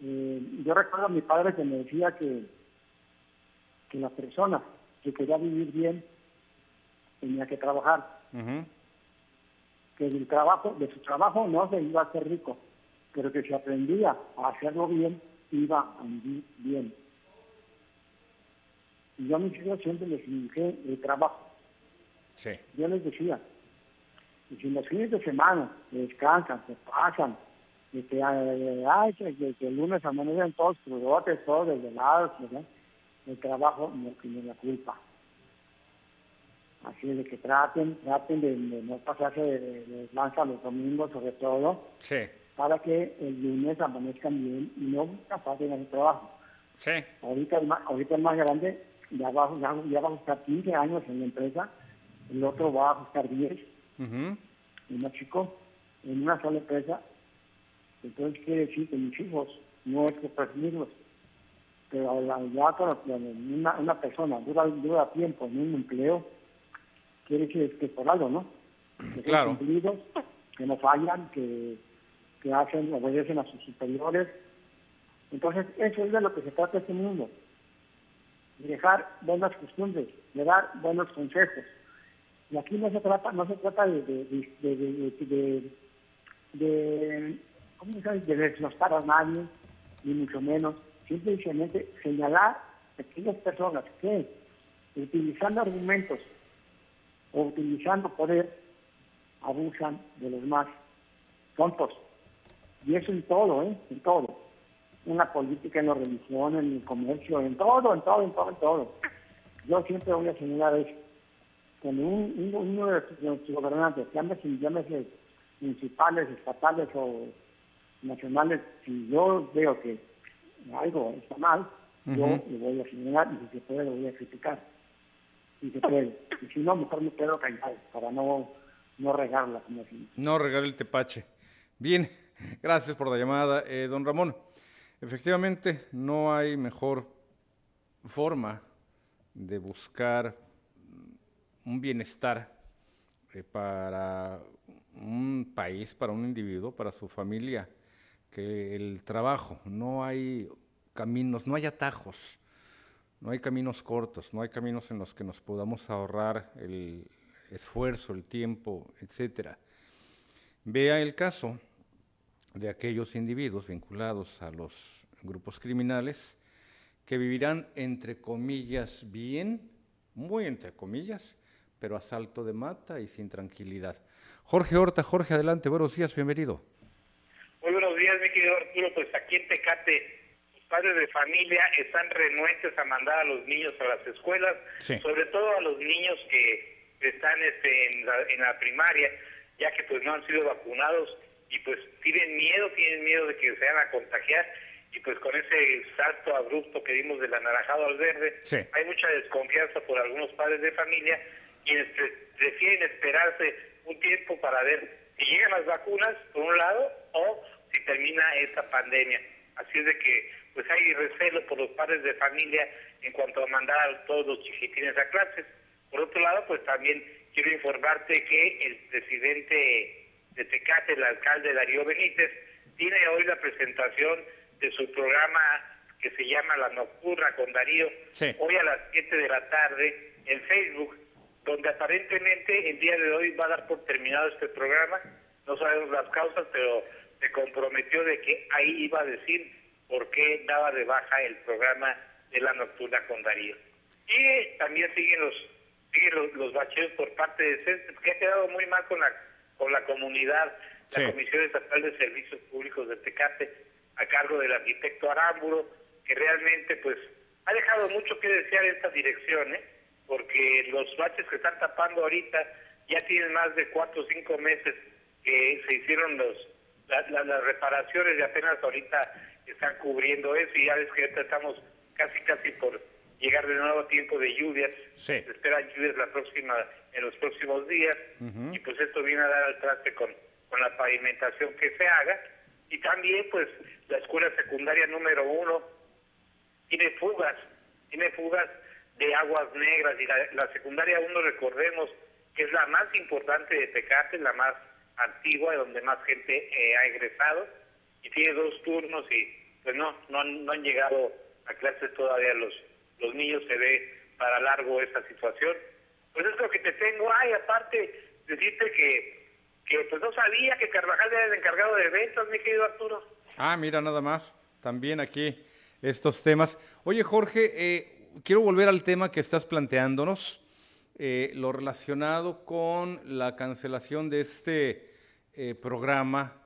eh, yo recuerdo a mi padre que me decía que, que la persona que quería vivir bien tenía que trabajar que del trabajo, de su trabajo no se iba a hacer rico, pero que si aprendía a hacerlo bien, iba a vivir bien. Y yo a mis hijos siempre les dije el trabajo. Sí. Yo les decía, y si los fines de semana descansan, se pasan, y que, ay, que, el lunes amanecen todos crudotes, todos desvelados, ¿verdad? el trabajo no tiene la culpa. Así de que traten, traten de, no pasarse de, lanza los domingos sobre todo, sí. para que el lunes amanezcan bien y no pasen el trabajo. Sí. Ahorita el más, ahorita el más grande ya va, ya, va a buscar 15 años en la empresa, el otro va a buscar 10, uh y chico, en una sola empresa, Entonces quiere decir que mis hijos no es que presumirlos, pero la, ya cuando una, una persona dura, dura tiempo en un empleo, quiere decir que es por algo, ¿no? Que Claro. son cumplidos, que no fallan, que, que hacen, obedecen a sus superiores. Entonces, eso es de lo que se trata este mundo. De dejar buenas costumbres, de dar buenos consejos. Y aquí no se trata, no se trata de, de, de, de, ¿cómo de desnostar a nadie, ni mucho menos. Simplemente señalar a aquellas personas que, utilizando argumentos o utilizando poder, abusan de los más tontos. Y eso en todo, ¿eh? En todo. En la política, en la religión, en el comercio, en todo, en todo, en todo, en todo. Yo siempre voy a señalar eso. Cuando un, un- uno de nuestros gobernantes, llámese, llámese municipales, estatales o nacionales, si yo veo que algo está mal, yo le voy a señalar y si se puede lo voy a criticar. Si se puede. Y si no, mejor me quedo callado para no, no regarla, como. No regar el tepache. Bien, [laughs] gracias por la llamada, eh, don Ramón. Efectivamente, no hay mejor forma de buscar un bienestar eh, para un país, para un individuo, para su familia, que el trabajo. No hay caminos, no hay atajos, no hay caminos cortos, no hay caminos en los que nos podamos ahorrar el esfuerzo, el tiempo, etcétera. Vea el caso de aquellos individuos vinculados a los grupos criminales que vivirán entre comillas bien, muy entre comillas, pero a salto de mata y sin tranquilidad. Jorge Horta, Jorge, adelante, buenos días, bienvenido. Muy buenos días, mi querido Arturo. Pues aquí en Tecate, los padres de familia están renuentes a mandar a los niños a las escuelas, Sí. sobre todo a los niños que están este, en, la, en la primaria, ya que pues no han sido vacunados y pues tienen miedo, tienen miedo de que se van a contagiar y pues con ese salto abrupto que dimos del anaranjado al verde, Sí. hay mucha desconfianza por algunos padres de familia quienes pre- prefieren esperarse un tiempo para ver si llegan las vacunas, por un lado, o si termina esta pandemia. Así es de que pues hay recelo por los padres de familia en cuanto a mandar a todos los chiquitines a clases. Por otro lado, pues también quiero informarte que el presidente de Tecate, el alcalde Darío Benítez, tiene hoy la presentación de su programa que se llama La Nocturna con Darío, Sí. hoy a las 7 de la tarde en Facebook, donde aparentemente el día de hoy va a dar por terminado este programa. No sabemos las causas, pero se comprometió de que ahí iba a decir por qué daba de baja el programa de La Nocturna con Darío. Y también siguen los siguen los, los bacheos por parte de CESTES, que ha quedado muy mal con la con la comunidad, Sí. la Comisión Estatal de Servicios Públicos de Tecate, a cargo del arquitecto Arámburo, que realmente pues ha dejado mucho que desear esta dirección, ¿eh? Porque los baches que están tapando ahorita ya tienen más de cuatro o cinco meses que se hicieron los la- la- las reparaciones y apenas ahorita están cubriendo eso y ya ves que ahorita estamos casi casi por llegar de nuevo a tiempo de lluvias. Sí. Se esperan lluvias la próxima en los próximos días y pues esto viene a dar al traste con, con la pavimentación que se haga y también pues la escuela secundaria número uno tiene fugas, tiene fugas de aguas negras y la, secundaria uno recordemos que es la más importante de Tecate, la más antigua, donde más gente eh, ha egresado y tiene dos turnos y pues no, no, no han llegado a clases todavía los, los niños, se ve para largo esta situación. Pues es lo que te tengo. Ay, aparte, decirte que, que pues no sabía que Carvajal era el encargado de ventas, mi querido Arturo. Ah, mira, nada más. También aquí estos temas. Oye, Jorge, eh, quiero volver al tema que estás planteándonos, eh, lo relacionado con la cancelación de este eh, programa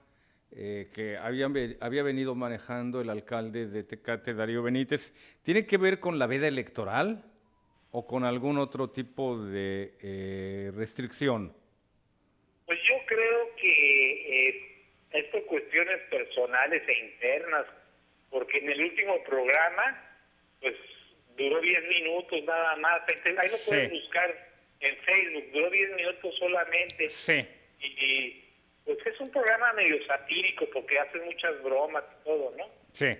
eh, que había, había venido manejando el alcalde de Tecate, Darío Benítez. ¿Tiene que ver con la veda electoral o con algún otro tipo de eh, restricción? Pues yo creo que eh, es por cuestiones personales e internas, porque en el último programa, pues duró 10 minutos nada más. Ahí lo Sí. puedes buscar en Facebook, duró 10 minutos solamente. Sí. Y, pues es un programa medio satírico porque hace muchas bromas y todo, ¿no? Sí.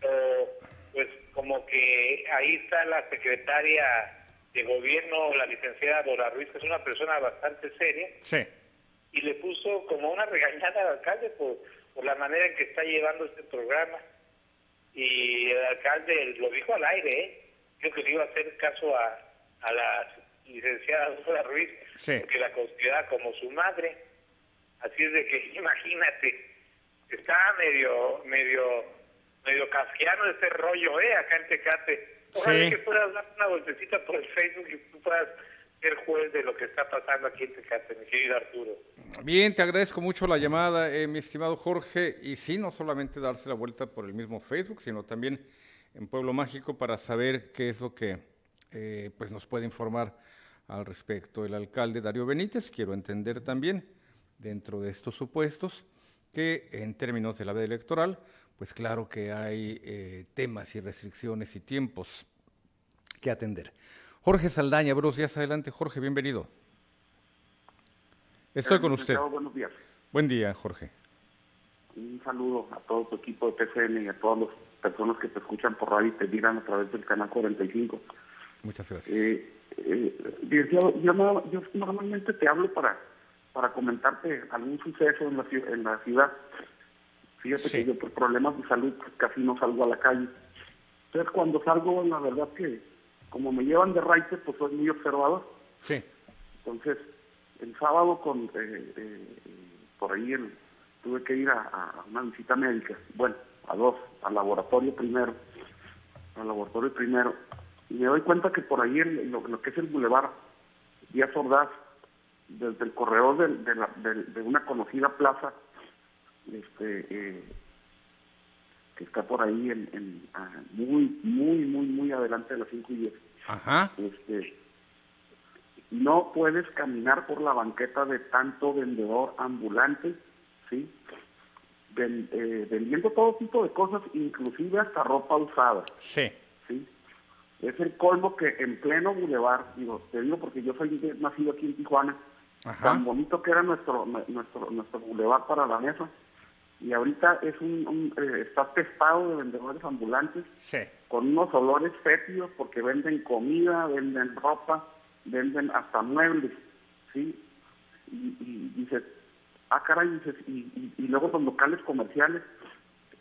Pero, pues como que ahí está la secretaria de gobierno, la licenciada Dora Ruiz, que es una persona bastante seria. Sí. Y le puso como una regañada al alcalde por, por la manera en que está llevando este programa. Y el alcalde lo dijo al aire, ¿eh? Creo que le iba a hacer caso a, a la licenciada Dora Ruiz, Sí. porque la considera como su madre. Así es de que [laughs] imagínate, está medio, medio, medio casquiano este rollo, ¿eh? Acá en Tecate. Ojalá Sí. que puedas dar una vueltecita por el Facebook y tú puedas ser juez de lo que está pasando aquí en Tecate, mi querido Arturo. Bien, te agradezco mucho la llamada, eh, mi estimado Jorge. Y sí, no solamente darse la vuelta por el mismo Facebook, sino también en Pueblo Mágico para saber qué es lo que eh, pues nos puede informar al respecto el alcalde Darío Benítez. Quiero entender también, dentro de estos supuestos, que en términos de la veda electoral, pues claro que hay eh, temas y restricciones y tiempos que atender. Jorge Saldaña, buenos días, adelante Jorge, bienvenido. Estoy con usted. Buenos días. Buen día, Jorge. Un saludo a todo tu equipo de TCN y a todas las personas que te escuchan por radio y te miran a través del canal 45. Muchas gracias. Eh, eh, yo, no- yo normalmente te hablo para, para comentarte algún suceso en la, ciu- en la ciudad. Fíjate Sí. que yo por problemas de salud pues, casi no salgo a la calle. Entonces cuando salgo, la verdad que como me llevan de raite, pues soy muy observador. Sí. Entonces, el sábado con eh, eh, por ahí el- tuve que ir a, a una visita médica, bueno, a dos, al laboratorio primero, al laboratorio primero, y me doy cuenta que por ahí el- lo, lo que es el bulevar Díaz Ordaz, desde el corredor del- de, la- de una conocida plaza, este, eh, que está por ahí en, en, ah, muy, muy, muy, muy adelante de las 5 y 10 Ajá. este, no puedes caminar por la banqueta de tanto vendedor ambulante, ¿sí? Ven- eh, vendiendo todo tipo de cosas, inclusive hasta ropa usada, Sí. ¿sí? Es el colmo que en pleno bulevar, digo, te digo porque yo soy nacido aquí en Tijuana, Ajá. tan bonito que era nuestro nuestro nuestro bulevar para la mesa, y ahorita es un, un, eh, está testado de vendedores ambulantes, Sí. con unos olores fétidos porque venden comida, venden ropa, venden hasta muebles, ¿sí? Y, y dices, ah, caray, dices, y, y, y luego los locales comerciales,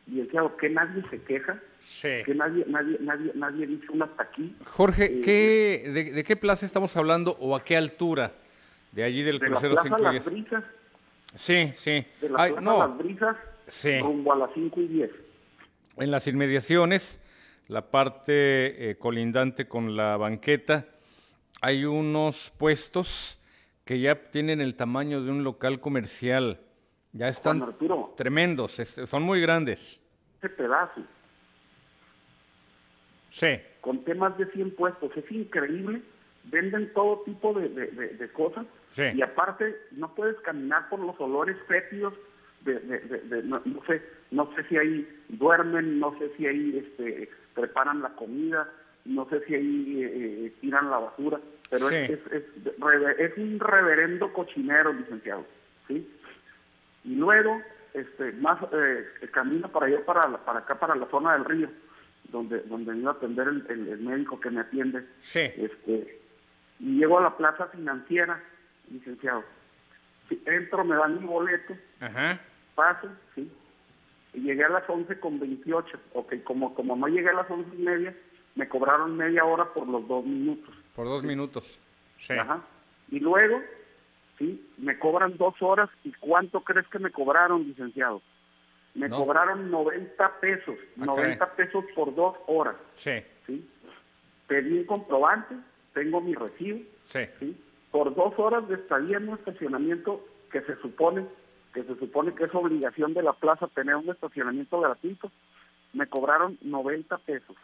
y decía, que nadie se queja, Sí. que nadie, nadie, nadie, nadie dice un hasta aquí. Jorge, Eh, ¿qué, de, de qué plaza estamos hablando o a qué altura? De allí del de la crucero Plaza 5 y Las 10. Brisas, Sí, sí. de la Ay, Plaza no, Las Brisas, Sí. rumbo a las 5 y 10. en las inmediaciones, la parte eh, colindante con la banqueta, hay unos puestos que ya tienen el tamaño de un local comercial. Ya están Arturo. tremendos, este, son muy grandes. Ese pedazo, Sí, con temas de 100 puestos, es increíble, venden todo tipo de, de- de- de cosas Sí. y aparte no puedes caminar por los olores fétidos de, de- de- de- no, no sé no sé si ahí duermen no sé si ahí este preparan la comida no sé si ahí eh, tiran la basura pero es, Sí. es, es, es un reverendo cochinero licenciado sí y luego este más eh, camino para allá para la- para acá para la zona del río donde donde me iba a atender el, el- el médico que me atiende sí. este y llego a la plaza financiera licenciado entro me dan mi boleto Ajá. paso sí y llegué a las 11 con 28 ok como como no llegué a las once y media me cobraron media hora por los dos minutos Por dos minutos. Sí. Ajá. Y luego, sí, me cobran dos horas. ¿Y cuánto crees que me cobraron, licenciado? Me No. cobraron 90 pesos. Ah, 90 pesos por dos horas. Sí. ¿sí? Pedí un comprobante, tengo mi recibo, Sí. ¿sí? Por dos horas de estadía en un estacionamiento que se supone que se supone que es obligación de la plaza tener un estacionamiento gratuito, me cobraron 90 pesos.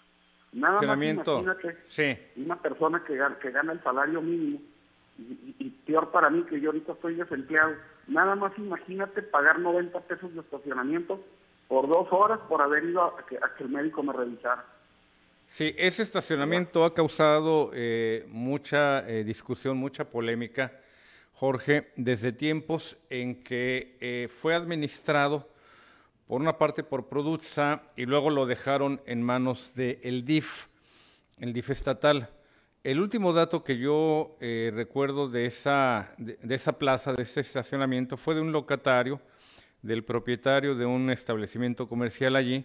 Nada más imagínate Sí. una persona que gana, que gana el salario mínimo y peor para mí que yo ahorita estoy desempleado, nada más imagínate pagar 90 pesos de estacionamiento por dos horas por haber ido a que, a que el médico me revisara. Sí, ese estacionamiento ha causado eh, mucha eh, discusión, mucha polémica. Jorge, desde tiempos en que eh, fue administrado por una parte por Produza y luego lo dejaron en manos del DIF, el DIF estatal. El último dato que yo eh, recuerdo de esa, de, esa plaza, de ese estacionamiento, fue de un locatario, del propietario de un establecimiento comercial allí,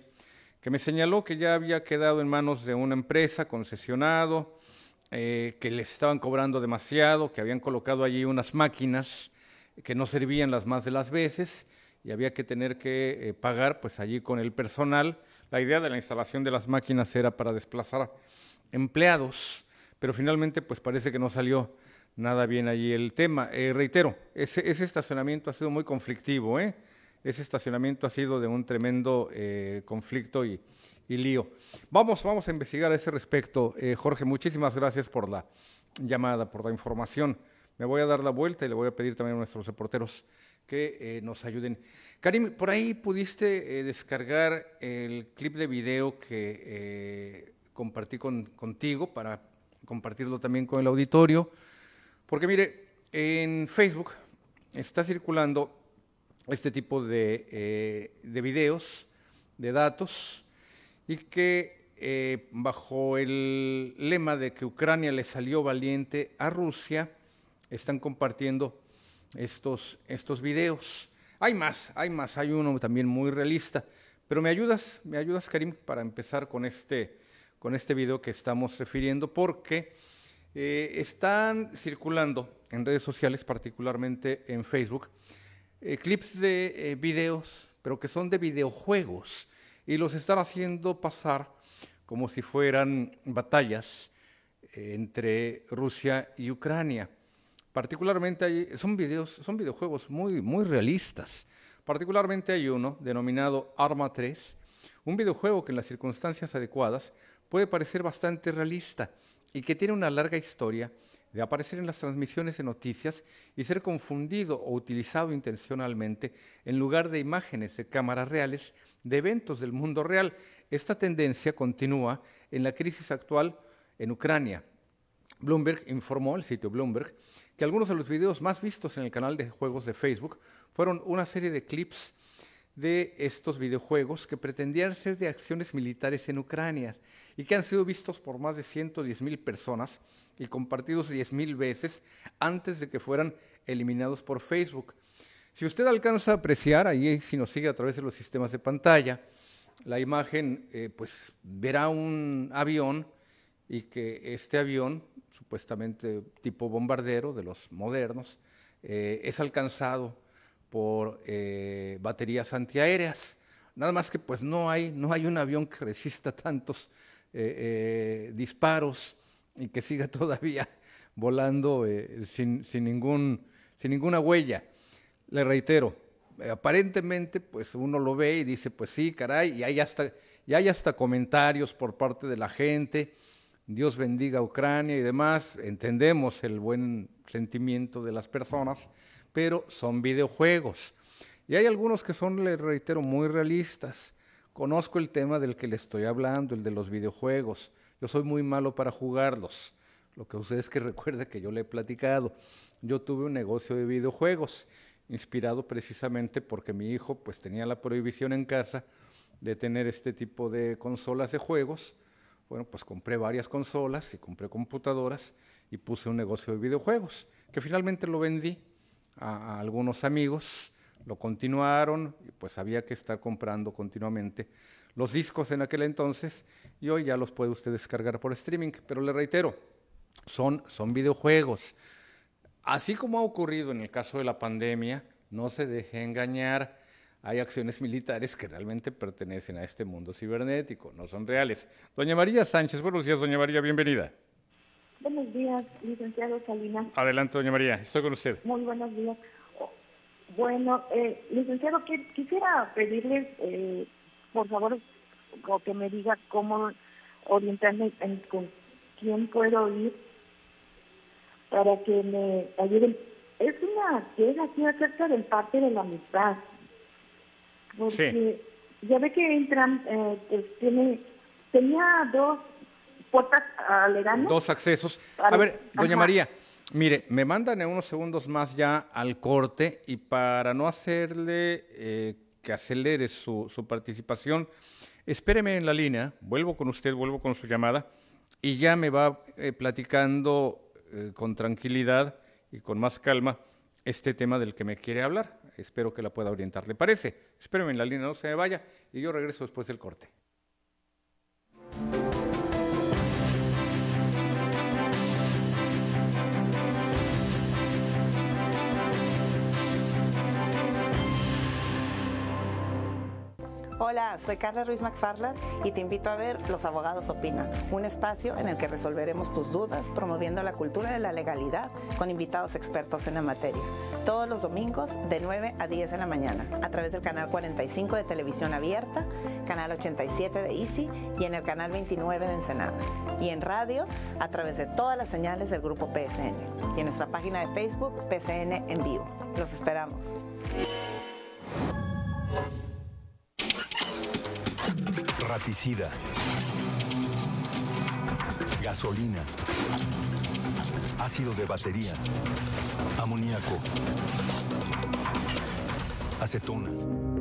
que me señaló que ya había quedado en manos de una empresa concesionado, eh, que les estaban cobrando demasiado, que habían colocado allí unas máquinas que no servían las más de las veces y había que tener que eh, pagar pues allí con el personal. La idea de la instalación de las máquinas era para desplazar empleados pero finalmente pues parece que no salió nada bien allí el tema. Eh, reitero, ese, estacionamiento ha sido muy conflictivo, ¿eh? ese estacionamiento ha sido de un tremendo eh, conflicto y, lío. Vamos, vamos a investigar a ese respecto. Jorge, muchísimas gracias por la llamada, por la información. Me voy a dar la vuelta y le voy a pedir también a nuestros reporteros que nos ayuden. Karim, por ahí pudiste descargar el clip de video que compartí contigo para compartirlo también con el auditorio, porque mire, en Facebook está circulando este tipo de, eh, de videos, de datos, y que eh, bajo el lema de que Ucrania le salió valiente a Rusia, están compartiendo estos, estos videos. Hay más, hay más, hay uno también muy realista, pero me ayudas, me ayudas Karim para empezar con este, con este video que estamos refiriendo, porque eh, están circulando en redes sociales, particularmente en Facebook, eh, clips de eh, videos, pero que son de videojuegos, y los están haciendo pasar como si fueran batallas entre Rusia y Ucrania. Particularmente hay, son videos, son videojuegos muy, muy realistas. Particularmente hay uno denominado Arma 3, un videojuego que en las circunstancias adecuadas puede parecer bastante realista y que tiene una larga historia de aparecer en las transmisiones de noticias y ser confundido o utilizado intencionalmente en lugar de imágenes de cámaras reales de eventos del mundo real. Esta tendencia continúa en la crisis actual en Ucrania. Bloomberg informó, el sitio Bloomberg, que algunos de los videos más vistos en el canal de juegos de Facebook fueron una serie de clips de estos videojuegos que pretendían ser de acciones militares en Ucrania y que han sido vistos por más de 110 mil personas y compartidos 10 mil veces antes de que fueran eliminados por Facebook. Si usted alcanza a apreciar, ahí si nos sigue a través de los sistemas de pantalla, la imagen, eh, pues verá un avión y que este avión, supuestamente tipo bombardero de los modernos, eh, es alcanzado por eh, baterías antiaéreas. Nada más que pues no hay, no hay un avión que resista tantos eh, disparos y que siga [laughs] todavía volando sin, sin, ningún, sin ninguna huella. Le reitero, aparentemente pues uno lo ve y dice pues sí, caray, y hay hasta, y hay hasta comentarios por parte de la gente, Dios bendiga a Ucrania y demás, entendemos el buen sentimiento de las personas, pero son videojuegos. Y hay algunos que son, le reitero, muy realistas. Conozco el tema del que le estoy hablando, el de los videojuegos. Yo soy muy malo para jugarlos. Lo que ustedes que [laughs] recuerde que yo le he platicado. Yo tuve un negocio de videojuegos, inspirado precisamente porque mi hijo pues tenía la prohibición en casa de tener este tipo de consolas de juegos. Bueno, pues compré varias consolas y compré computadoras y puse un negocio de videojuegos, que finalmente lo vendí a, algunos amigos, lo continuaron, y pues había que estar comprando continuamente los discos en aquel entonces y hoy ya los puede usted descargar por streaming, pero le reitero, son, son videojuegos. Así como ha ocurrido en el caso de la pandemia, no se deje engañar, hay acciones militares que realmente pertenecen a este mundo cibernético, no son reales. Doña María Sánchez, buenos días, doña María, bienvenida. Buenos días, licenciado Salinas. Adelante, doña María, estoy con usted. Muy buenos días. Bueno, eh, licenciado, quisiera pedirles, eh, por favor, que me diga cómo orientarme en, con quién puedo ir para que me ayuden. Es una queja aquí acerca del parte de la amistad. Porque ya ve que entran, eh, pues tiene, tenía dos puertas Dos accesos. A ver, doña María, Mire, me mandan en unos segundos más ya al corte y para no hacerle eh, que acelere su, participación, espéreme en la línea, vuelvo con usted, vuelvo con su llamada y ya me va eh, platicando eh, con tranquilidad y con más calma este tema del que me quiere hablar. Espero que la pueda orientar. ¿Le parece? Espéreme en la línea, no se me vaya y yo regreso después del corte. Hola, soy Carla Ruiz McFarland y te invito a ver Los Abogados Opinan, un espacio en el que resolveremos tus dudas promoviendo la cultura de la legalidad con invitados expertos en la materia. Todos los domingos de 9 a 10 de la mañana a través del canal 45 de televisión abierta, canal 87 de Easy y en el canal 29 de Ensenada. Y en radio a través de todas las señales del grupo PSN y en nuestra página de Facebook PSN en vivo. Los esperamos. Raticida. Gasolina. Ácido de batería. Amoníaco. Acetona.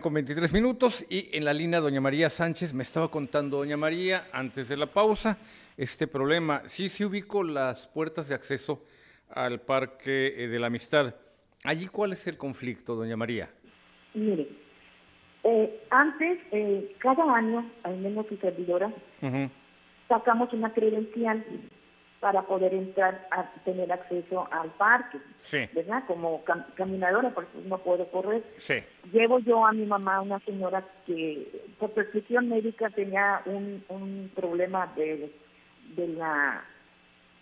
Con 23 minutos y en la línea doña María Sánchez me estaba contando doña María antes de la pausa este problema. Sí, sí ubico las puertas de acceso al Parque eh, de la Amistad. ¿Allí cuál es el conflicto, doña María? Mire, eh, antes, eh, cada año, al menos su servidora, sacamos una credencial para poder entrar a tener acceso al parque, ¿verdad? Como caminadora, por eso no puedo correr. Llevo yo a mi mamá, una señora que por prescripción médica tenía un, un problema de, de la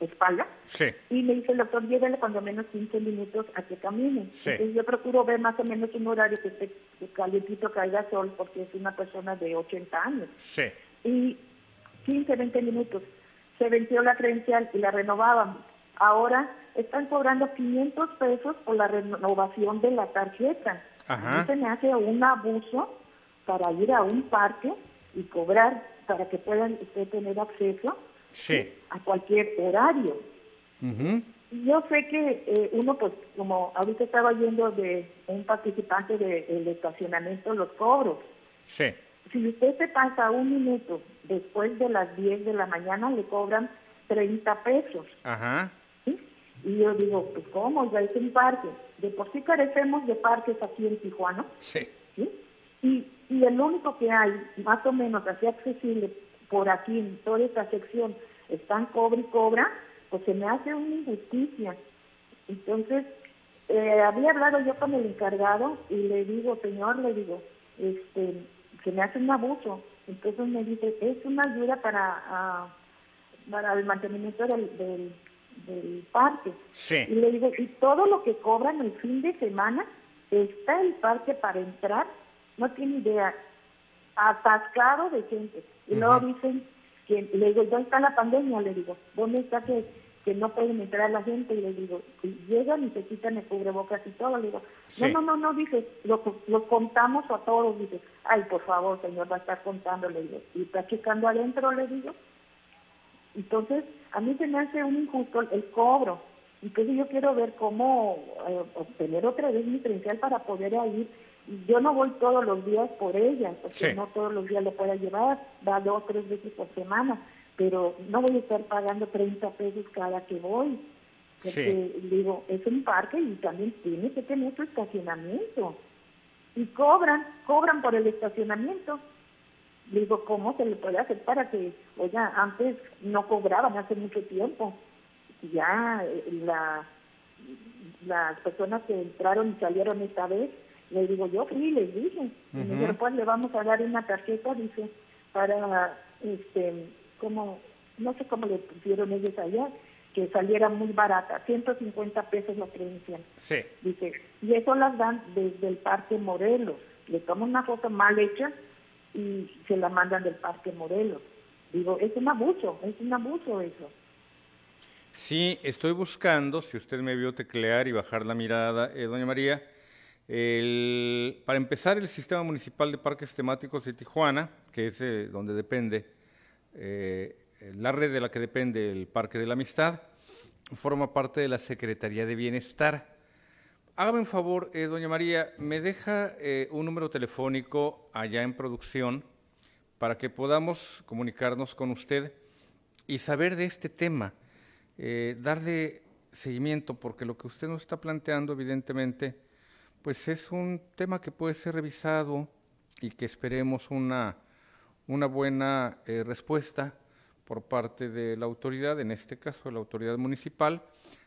espalda. Sí. Y me dice el doctor, llévele cuando menos 15 minutos a que camine. Sí. Entonces yo procuro ver más o menos un horario que esté que calientito, caiga sol, porque es una persona de 80 años. Sí. Y 15, 20 minutos. Se venció la credencial y la renovábamos. Ahora están cobrando 500 pesos por la renovación de la tarjeta. Ajá. Se me hace un abuso para ir a un parque y cobrar para que puedan usted tener acceso Sí. a cualquier horario. Y Yo sé que eh, uno, pues, como ahorita estaba yendo de un participante del estacionamiento, los cobros. Sí. Si usted se pasa un minuto después de las 10 de la mañana, le cobran 30 pesos. Ajá. Y yo digo, pues, ¿cómo? Ya es un parque. De por sí carecemos de parques aquí en Tijuana. Sí. ¿sí? Y, y el único que hay, más o menos así accesible, por aquí en toda esta sección, están cobre y cobra, pues se me hace una injusticia. Entonces, eh, había hablado yo con el encargado y le digo, señor, le digo, este, se me hace un abuso. Entonces me dice, es una ayuda para, ah, para el mantenimiento del, del, del parque. Sí. Y le digo, y todo lo que cobran el fin de semana, está el parque para entrar, no tiene idea, atascado de gente. Y luego dicen que, le digo, ¿dónde está la pandemia? Le digo, ¿dónde está que, que no pueden entrar la gente? Y le digo, llegan y se quitan el cubrebocas y todo. Le digo, no, Sí. no, no, no, dice, lo, lo contamos a todos. Dice, ay, por favor, señor, va a estar contando. Le digo, y está checando adentro, le digo. Entonces, a mí se me hace un injusto el cobro. Entonces yo quiero ver cómo eh, obtener otra vez mi credencial para poder ir. Yo no voy todos los días por ella, porque Sí. no todos los días lo pueda llevar, va dos tres veces por semana, pero no voy a estar pagando 30 pesos cada que voy. Porque digo, es un parque y también tiene que tener su estacionamiento. Y cobran, cobran por el estacionamiento. Digo, ¿cómo se le puede hacer para que, oiga, antes no cobraban hace mucho tiempo? Ya eh, la, las personas que entraron y salieron esta vez, le digo, yo fui y les dije, y me Ujú. dijeron, pues le vamos a dar una tarjeta, dice, para, este, como, no sé cómo le pusieron ellos allá, que saliera muy barata, 150 pesos la credencial. Sí. Dice, y eso las dan desde el Parque Morelos. Le toman una foto mal hecha y se la mandan del Parque Morelos. Digo, es un abuso, es un abuso eso. Sí, estoy buscando, si usted me vio teclear y bajar la mirada, eh, doña María, el- para empezar, el Sistema Municipal de Parques Temáticos de Tijuana, que es eh, donde depende, eh, la red de la que depende el Parque de la Amistad, forma parte de la Secretaría de Bienestar. Hágame un favor, eh, doña María, me deja eh, un número telefónico allá en producción para que podamos comunicarnos con usted y saber de este tema, eh, darle seguimiento, porque lo que usted nos está planteando, evidentemente, pues es un tema que puede ser revisado y que esperemos una, una buena eh, respuesta por parte de la autoridad, en este caso la autoridad municipal,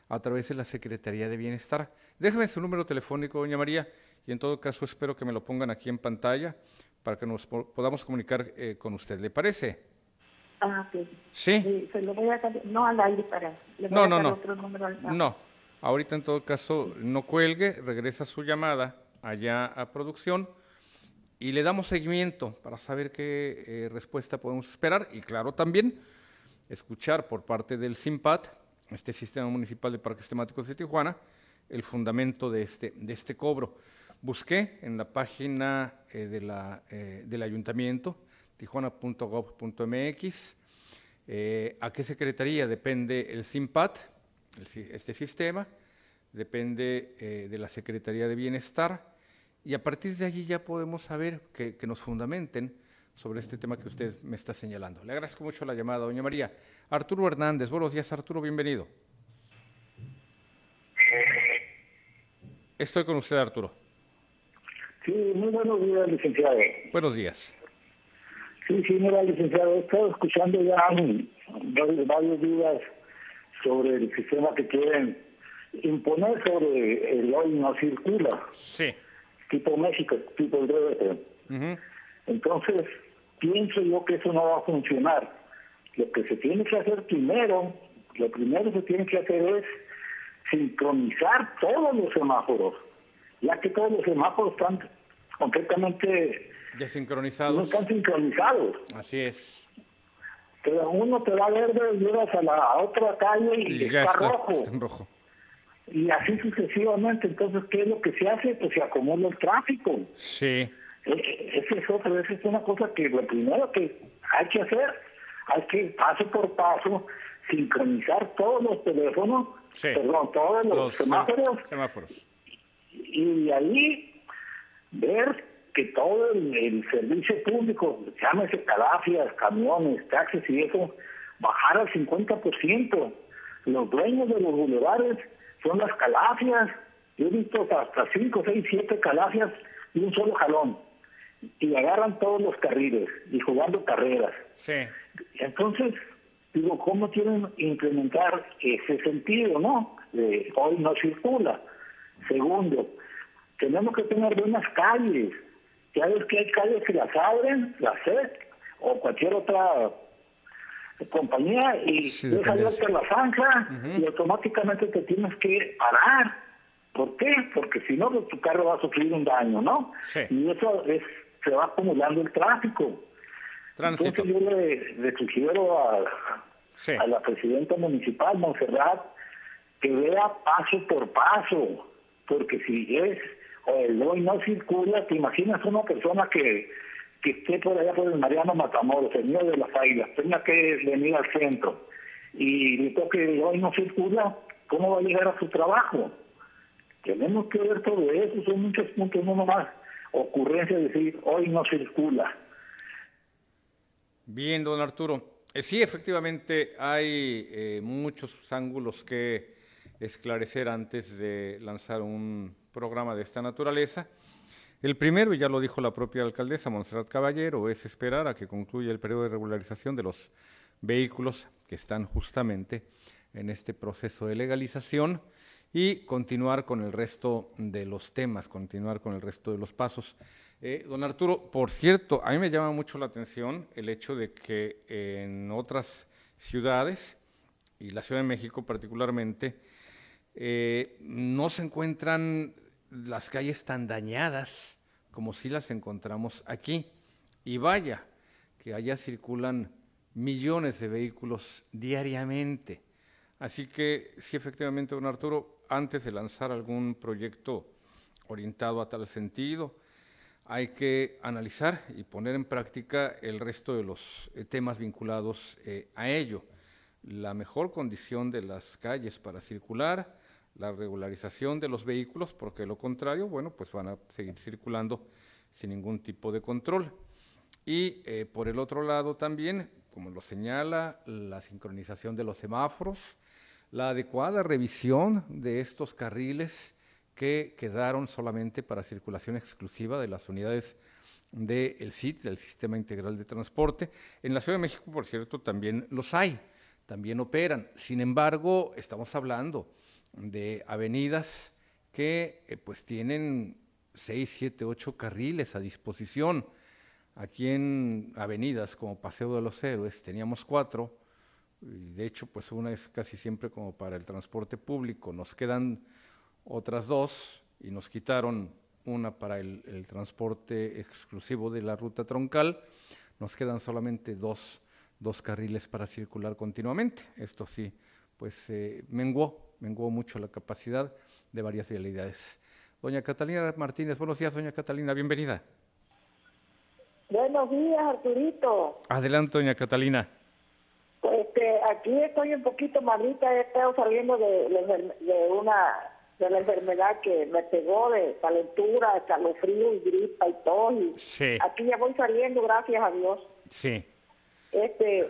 a través de la Secretaría de Bienestar. Déjeme su número telefónico, doña María, y en todo caso espero que me lo pongan aquí en pantalla para que nos po- podamos comunicar eh, con usted. ¿Le parece? Ah, ok. Sí. Eh, se lo voy a dar, no al aire para, le voy No, a no, no. otro número al- No, ahorita en todo caso no cuelgue, regresa su llamada allá a producción y le damos seguimiento para saber qué eh, respuesta podemos esperar y claro también escuchar por parte del SIMPAT, este Sistema Municipal de Parques Temáticos de Tijuana, el fundamento de este, de este cobro. Busqué en la página eh, de la, eh, del ayuntamiento, tijuana.gov.mx, ¿A qué secretaría depende el SIMPAT, este sistema? Depende de la Secretaría de Bienestar y a partir de allí ya podemos saber que, que nos fundamenten sobre este tema que usted me está señalando. Le agradezco mucho la llamada, doña María. Arturo Hernández, buenos días Arturo, bienvenido. Estoy con usted Arturo. Sí, muy buenos días, licenciado. Buenos días. Sí, sí, mira, licenciado, he estado escuchando ya varios, varios días sobre el sistema que quieren imponer sobre el hoy no circula, Sí. Tipo México, tipo el DF. Entonces, pienso yo que eso no va a funcionar. Lo que se tiene que hacer primero, lo primero que tiene que hacer es sincronizar todos los semáforos, ya que todos los semáforos están completamente desincronizados. No están sincronizados. Así es. Pero uno te da verde, llegas a la otra calle y, está, rojo. Está en rojo. Y así sucesivamente. Entonces, ¿qué es lo que se hace? Pues se acumula el tráfico. Sí. E, esa es otra, esa es una cosa que lo primero que hay que hacer, hay que paso por paso sincronizar todos los teléfonos, perdón, todos los, semáforos, semáforos. Y, de ahí ver que todo el, servicio público, llámese calafias, camiones, taxis y eso, bajar al 50%. Los dueños de los bulevares son las calafias. Yo he visto hasta 5, 6, 7 calafias y un solo jalón. Y agarran todos los carriles y jugando carreras. Sí. Entonces, digo, ¿cómo quieren implementar ese sentido, no? De hoy no circula. Segundo, tenemos que tener buenas calles. Ya ves que hay calles que las abren, la SED o cualquier otra compañía y sí, deja abierta la zanja y automáticamente te tienes que parar. ¿Por qué? Porque si no, pues, tu carro va a sufrir un daño, ¿no? Y eso es se va acumulando el tráfico. Entonces yo le, sugiero a, a la presidenta municipal, Montserrat, que vea paso por paso, porque si es o el hoy no circula, te imaginas una persona que, que esté por allá por el Mariano Matamoros, el mío de las Águilas, tenga que venir al centro y le toque hoy no circula, ¿cómo va a llegar a su trabajo? Tenemos que ver todo eso, son muchos puntos, no nomás ocurrencia de decir hoy no circula. Bien, don Arturo. Eh, sí, efectivamente hay eh, muchos ángulos que esclarecer antes de lanzar un programa de esta naturaleza. El primero, y ya lo dijo la propia alcaldesa Montserrat Caballero, es esperar a que concluya el periodo de regularización de los vehículos que están justamente en este proceso de legalización y continuar con el resto de los temas, continuar con el resto de los pasos. Eh, don Arturo, por cierto, a mí me llama mucho la atención el hecho de que en otras ciudades, y la Ciudad de México particularmente, eh, no se encuentran las calles tan dañadas como si las encontramos aquí. Y vaya, que allá circulan millones de vehículos diariamente. Así que sí, efectivamente, don Arturo, antes de lanzar algún proyecto orientado a tal sentido, hay que analizar y poner en práctica el resto de los eh, temas vinculados eh, a ello. La mejor condición de las calles para circular, la regularización de los vehículos, porque lo contrario, bueno, pues van a seguir circulando sin ningún tipo de control. Y eh, por el otro lado también, como lo señala, la sincronización de los semáforos, la adecuada revisión de estos carriles que quedaron solamente para circulación exclusiva de las unidades del SIT, del Sistema Integral de Transporte. En la Ciudad de México, por cierto, también los hay, también operan. Sin embargo, estamos hablando de avenidas que eh, pues tienen seis, siete, ocho carriles a disposición. Aquí en avenidas como Paseo de los Héroes teníamos cuatro, y de hecho pues una es casi siempre como para el transporte público. Nos quedan otras dos y nos quitaron una para el, transporte exclusivo de la ruta troncal. Nos quedan solamente dos, dos carriles para circular continuamente. Esto sí, pues menguó, menguó mucho la capacidad de varias vialidades. Doña Catalina Martínez, buenos días, doña Catalina, bienvenida. Buenos días, Arturito. Adelante, doña Catalina. Este, aquí estoy un poquito malita, he estado saliendo de, de una de la enfermedad que me pegó de calentura, escalofrío y gripa y todo. Y Aquí ya voy saliendo, gracias a Dios. Sí. Este,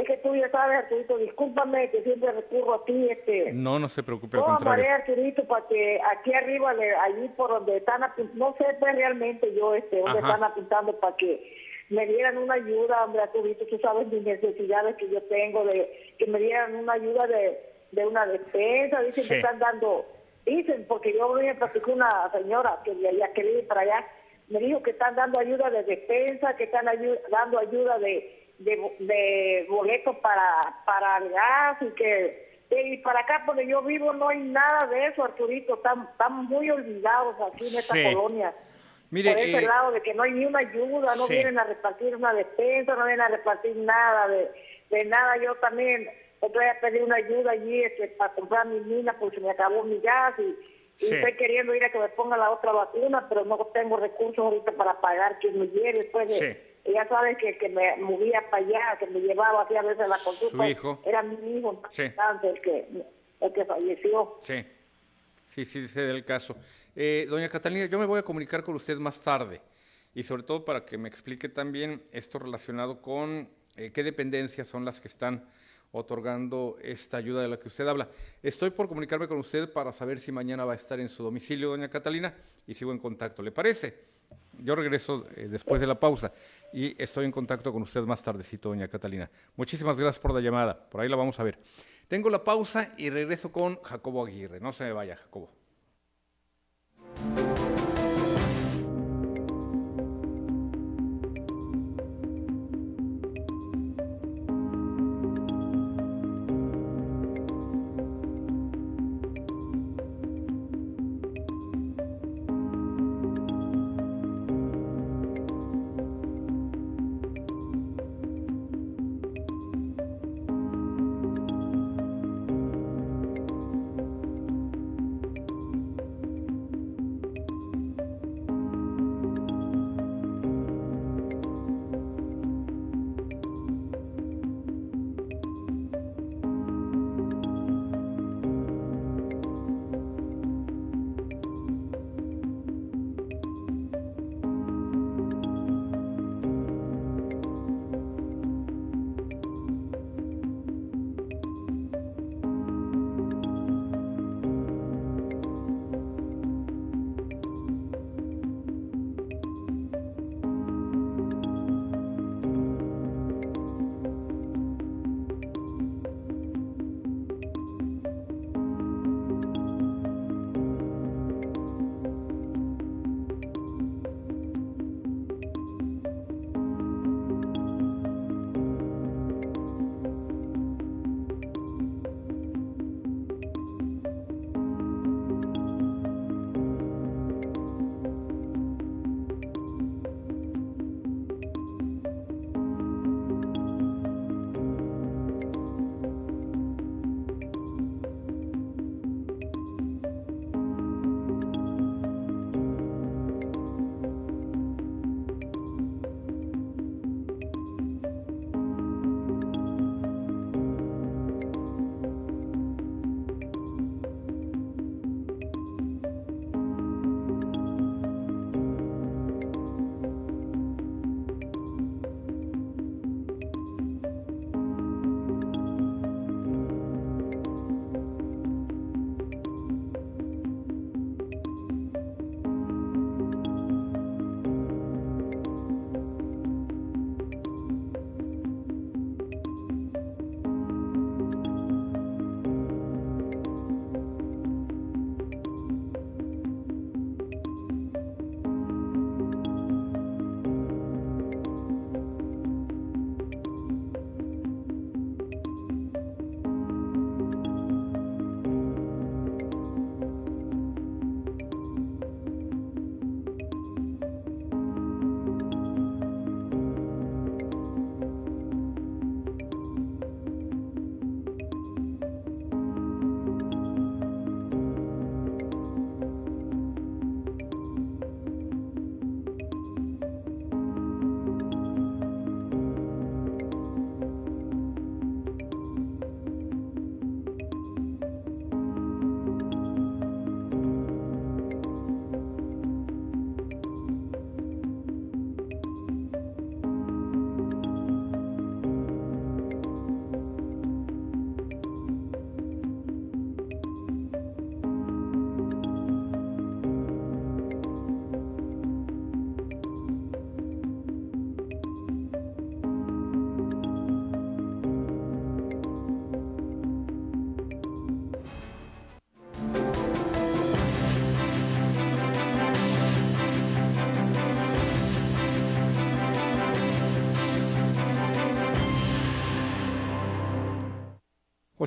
es que tú ya sabes, Arturito, discúlpame que siempre recurro a ti. Este, no, no se preocupe, al contrario. Arturito, para que aquí arriba, allí por donde están apuntando, no sé pues realmente yo este, donde están apuntando para que me dieran una ayuda, hombre, Arturito, tú sabes mis necesidades que yo tengo, de que me dieran una ayuda de de una despensa, dicen que están dando, dicen, porque yo me platicó una señora que ya quería ir para allá, me dijo que están dando ayuda de despensa, que están dando ayuda de, de, boleto para, para el gas y que y para acá donde yo vivo no hay nada de eso, Arturito, están, están muy olvidados aquí en esta colonia. Mire, por ese eh, lado de que no hay ni una ayuda, no sí. vienen a repartir una despensa, no vienen a repartir nada, de, de nada. Yo también voy a pedir una ayuda allí este, para comprar mi mina porque se me acabó mi gas y, estoy queriendo ir a que me ponga la otra vacuna, pero no tengo recursos ahorita para pagar quien me lleve después de... Sí. Ya sabes que, que me movía para allá, que me llevaba así a veces a la consulta. Su hijo. Era mi hijo Sí. el que, el que falleció. Sí, sí, sí, sé del caso. Eh, doña Catalina, yo me voy a comunicar con usted más tarde y sobre todo para que me explique también esto relacionado con eh, qué dependencias son las que están otorgando esta ayuda de la que usted habla. Estoy por comunicarme con usted para saber si mañana va a estar en su domicilio, doña Catalina, y sigo en contacto. ¿Le parece? Yo regreso eh, después de la pausa y estoy en contacto con usted más tardecito, doña Catalina. Muchísimas gracias por la llamada. Por ahí la vamos a ver. Tengo la pausa y regreso con Jacobo Aguirre. No se me vaya, Jacobo.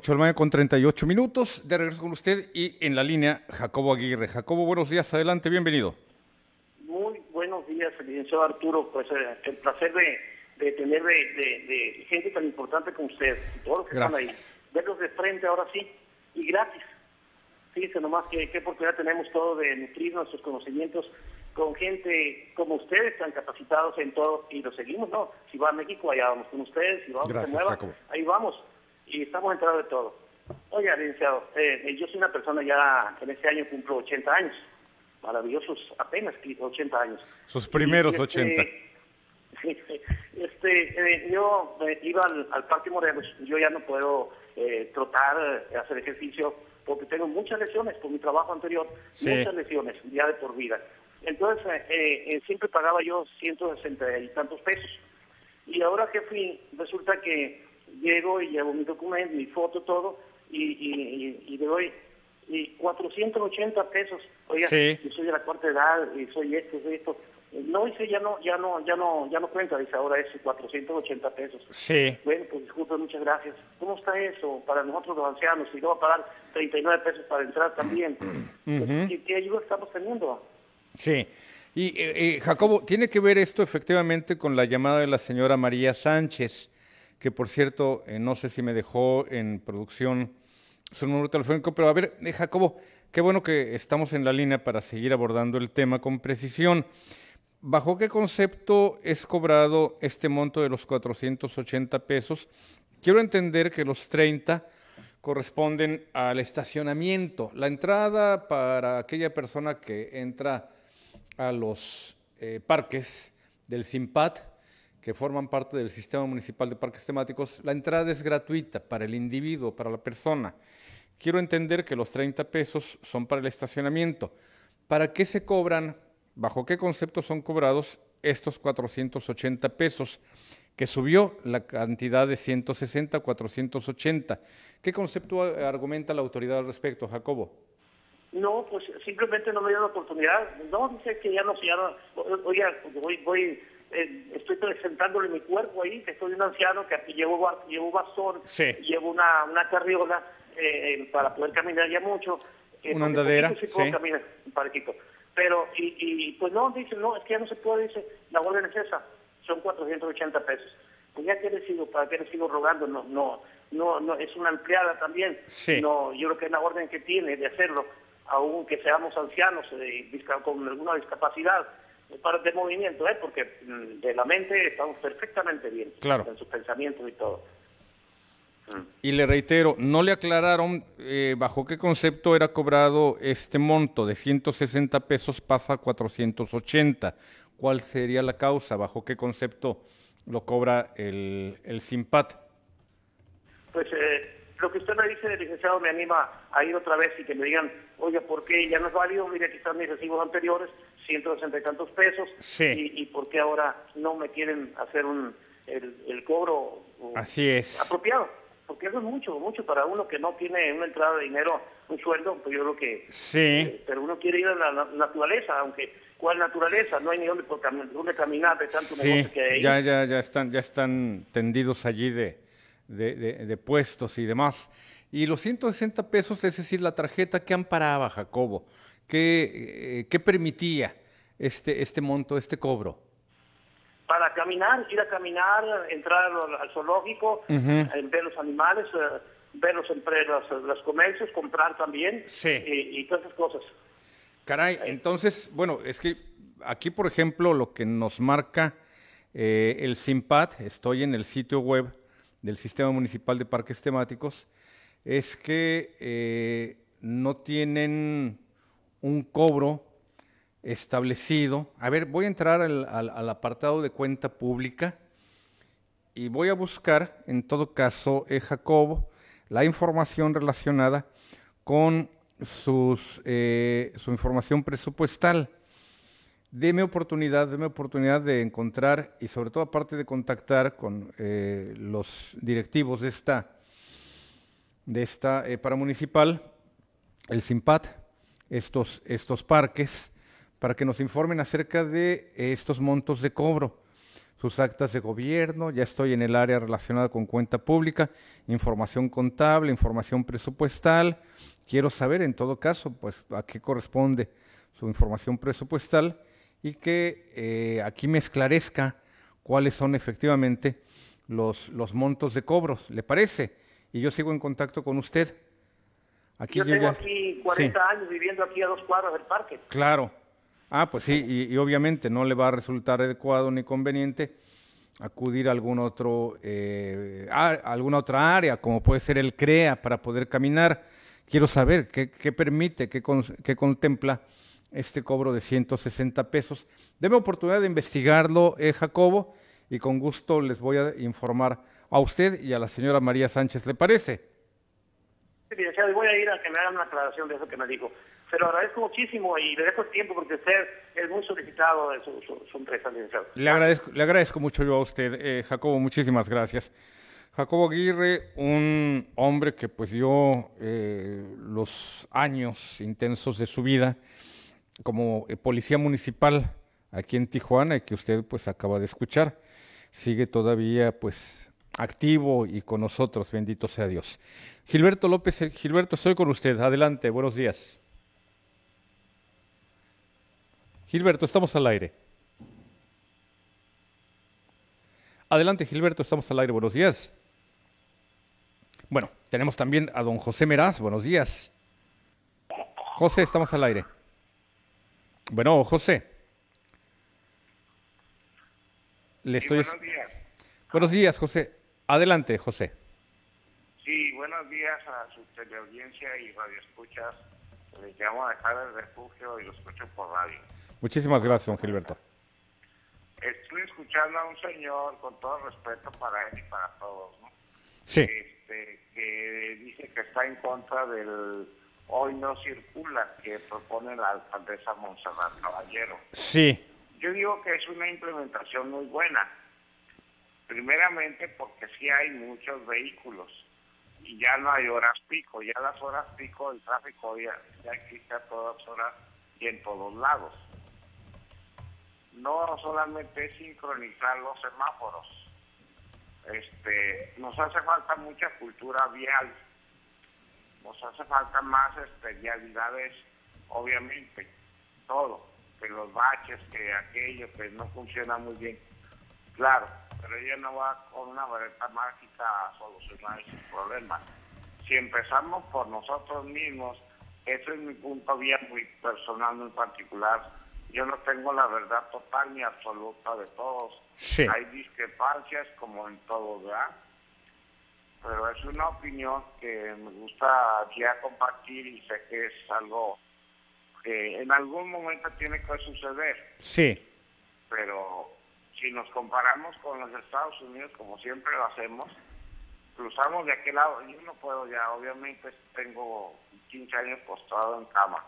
8 de la mañana con 38 minutos. De regreso con usted y en la línea Jacobo Aguirre. Jacobo, buenos días, adelante, bienvenido. Muy buenos días, licenciado Arturo. Pues eh, el placer de, tener de, gente tan importante como usted, todos los que están ahí. Verlos de frente ahora sí y gratis. Fíjense nomás qué, qué oportunidad tenemos todo de nutrir nuestros conocimientos con gente como ustedes, tan capacitados en todo, y lo seguimos, ¿no? Si va a México, allá vamos con ustedes, si vamos a Nueva, ahí vamos y estamos enterados de todo. Oiga, licenciado, eh, yo soy una persona ya, en este año cumplo 80 años, maravillosos, apenas 80 años. Sus primeros 80. Este, [laughs] este eh, yo eh, iba al, Parque Morelos, yo ya no puedo trotar, hacer ejercicio, porque tengo muchas lesiones por mi trabajo anterior, muchas lesiones, ya de por vida. Entonces, siempre pagaba yo 160 y tantos pesos. Y ahora que fui, resulta que llego y llevo mi documento, mi foto, todo, y, y, y, le doy y 480 pesos. Oiga, yo soy de la cuarta edad y soy esto, soy esto. No, dice, ya no, ya no, ya no, ya no cuenta, dice, ahora es 480 pesos. Sí. Bueno, pues disculpe, muchas gracias. ¿Cómo está eso para nosotros los ancianos? Y luego a pagar 39 pesos para entrar también. [clears throat] ¿Qué, ayuda estamos teniendo? Sí. Y eh, eh, Jacobo, tiene que ver esto efectivamente con la llamada de la señora María Sánchez que por cierto, eh, no sé si me dejó en producción su número telefónico, pero a ver, eh, Jacobo, qué bueno que estamos en la línea para seguir abordando el tema con precisión. ¿Bajo qué concepto es cobrado este monto de los 480 pesos? Quiero entender que los 30 corresponden al estacionamiento. La entrada para aquella persona que entra a los eh, parques del SIMPAT que forman parte del Sistema Municipal de Parques Temáticos, la entrada es gratuita para el individuo, para la persona. Quiero entender que los 30 pesos son para el estacionamiento. ¿Para qué se cobran, bajo qué concepto son cobrados estos 480 pesos? que subió la cantidad de 160 a 480. ¿Qué concepto argumenta la autoridad al respecto, Jacobo? No, pues simplemente no me dio la oportunidad. No, dice que ya no, ya no, oye, voy, voy eh, estoy presentándole mi cuerpo ahí, que estoy un anciano que aquí llevo, llevo bastón, llevo una, una carriola eh, para poder caminar ya mucho. Eh, una andadera, sí, puedo caminar un parquito. Pero, y, y pues no, dice, no, es que ya no se puede, dice, la orden es esa, son 480 pesos. Pues ya que le sigo, para qué le sigo rogando, no, no, no, no, es una empleada también. No, yo creo que es la orden que tiene de hacerlo, aunque seamos ancianos con alguna discapacidad de movimiento, ¿eh? porque mm, de la mente estamos perfectamente bien claro. en sus pensamientos y todo. Mm. Y le reitero, no le aclararon eh, bajo qué concepto era cobrado este monto de 160 pesos pasa a 480. ¿Cuál sería la causa? ¿Bajo qué concepto lo cobra el, el SIMPAT? Pues eh, lo que usted me dice, licenciado, me anima a ir otra vez y que me digan, oye, ¿por qué ya no es válido? Mire, aquí están mis recibos anteriores, 160 y tantos pesos. Y, por qué ahora no me quieren hacer un, el, cobro Así es. apropiado? Porque eso es mucho, mucho para uno que no tiene una entrada de dinero, un sueldo, pues yo creo que... Sí. Eh, pero uno quiere ir a la, naturaleza, aunque ¿cuál naturaleza? No hay ni dónde, caminar de tanto negocio que hay. Ya, ya, ya están, ya están tendidos allí de, de, puestos y demás. Y los 160 pesos, es decir, la tarjeta que amparaba Jacobo, eh, permitía este, este monto, este cobro. Para caminar, ir a caminar, entrar al, zoológico, ver los animales, eh, ver los, los, los, comercios, comprar también y, todas esas cosas. Caray, entonces, bueno, es que aquí, por ejemplo, lo que nos marca eh, el SIMPAD, estoy en el sitio web del Sistema Municipal de Parques Temáticos es que eh, no tienen un cobro establecido. A ver, voy a entrar al, apartado de cuenta pública y voy a buscar, en todo caso, eh, Jacobo, la información relacionada con sus, eh, su información presupuestal. Deme oportunidad, deme oportunidad de encontrar y sobre todo aparte de contactar con eh, los directivos de esta, de esta eh, paramunicipal, el SIMPAT, estos, estos parques, para que nos informen acerca de estos montos de cobro. sus actas de gobierno, ya estoy en el área relacionada con cuenta pública, información contable, información presupuestal. Quiero saber en todo caso, pues, a qué corresponde su información presupuestal y que eh, aquí me esclarezca cuáles son efectivamente los, los montos de cobros, ¿le parece? Y yo sigo en contacto con usted. Aquí yo, tengo aquí 40 años viviendo aquí a dos cuadras del parque. Claro. Ah, pues sí, y, obviamente no le va a resultar adecuado ni conveniente acudir a algún otro, eh, a, alguna otra área, como puede ser el CREA, para poder caminar. Quiero saber qué, qué permite, qué, qué contempla este cobro de 160 pesos. Deme oportunidad de investigarlo, eh, Jacobo, y con gusto les voy a informar a usted y a la señora María Sánchez, ¿le parece? Licenciado, voy a ir a que me hagan una aclaración de eso que me dijo. Se lo agradezco muchísimo y le dejo el tiempo porque usted es muy solicitado de su, su, empresa, licenciado. Le agradezco, le agradezco mucho yo a usted, eh, Jacobo, muchísimas gracias. Jacobo Aguirre, un hombre que pues dio eh, los años intensos de su vida como eh, policía municipal aquí en Tijuana y que usted pues acaba de escuchar, sigue todavía pues activo y con nosotros, bendito sea Dios. Gilberto López, eh, Gilberto, estoy con usted, adelante, buenos días. Gilberto, estamos al aire. Adelante, Gilberto, estamos al aire, buenos días. Bueno, tenemos también a don José Meraz, buenos días. José, estamos al aire. Bueno, José. Le estoy... buenos días. Buenos días, José. Adelante, José. Sí, buenos días a su teleaudiencia y radioescuchas. Les llamo a dejar el refugio y lo escucho por radio. Muchísimas gracias, don Gilberto. Estoy escuchando a un señor, con todo respeto para él y para todos, ¿no? Sí. Este, que dice que está en contra del hoy no circula que propone la alcaldesa Monserrat Caballero. Sí. Yo digo que es una implementación muy buena. Primeramente porque sí hay muchos vehículos y ya no hay horas pico. Ya las horas pico, el tráfico ya, ya existe a todas horas y en todos lados. No solamente sincronizar los semáforos. Este, nos hace falta mucha cultura vial nos hace falta más especialidades, obviamente, todo, que los baches, que aquello, que no funciona muy bien. Claro, pero ella no va con una vareta mágica a solucionar esos problemas. Si empezamos por nosotros mismos, ese es mi punto bien muy personal, muy particular. Yo no tengo la verdad total ni absoluta de todos. Hay discrepancias como en todo, ¿verdad? pero es una opinión que me gusta ya compartir y sé que es algo que en algún momento tiene que suceder. Sí. Pero si nos comparamos con los Estados Unidos, como siempre lo hacemos, cruzamos de aquel lado. Yo no puedo ya, obviamente tengo 15 años postrado en cama,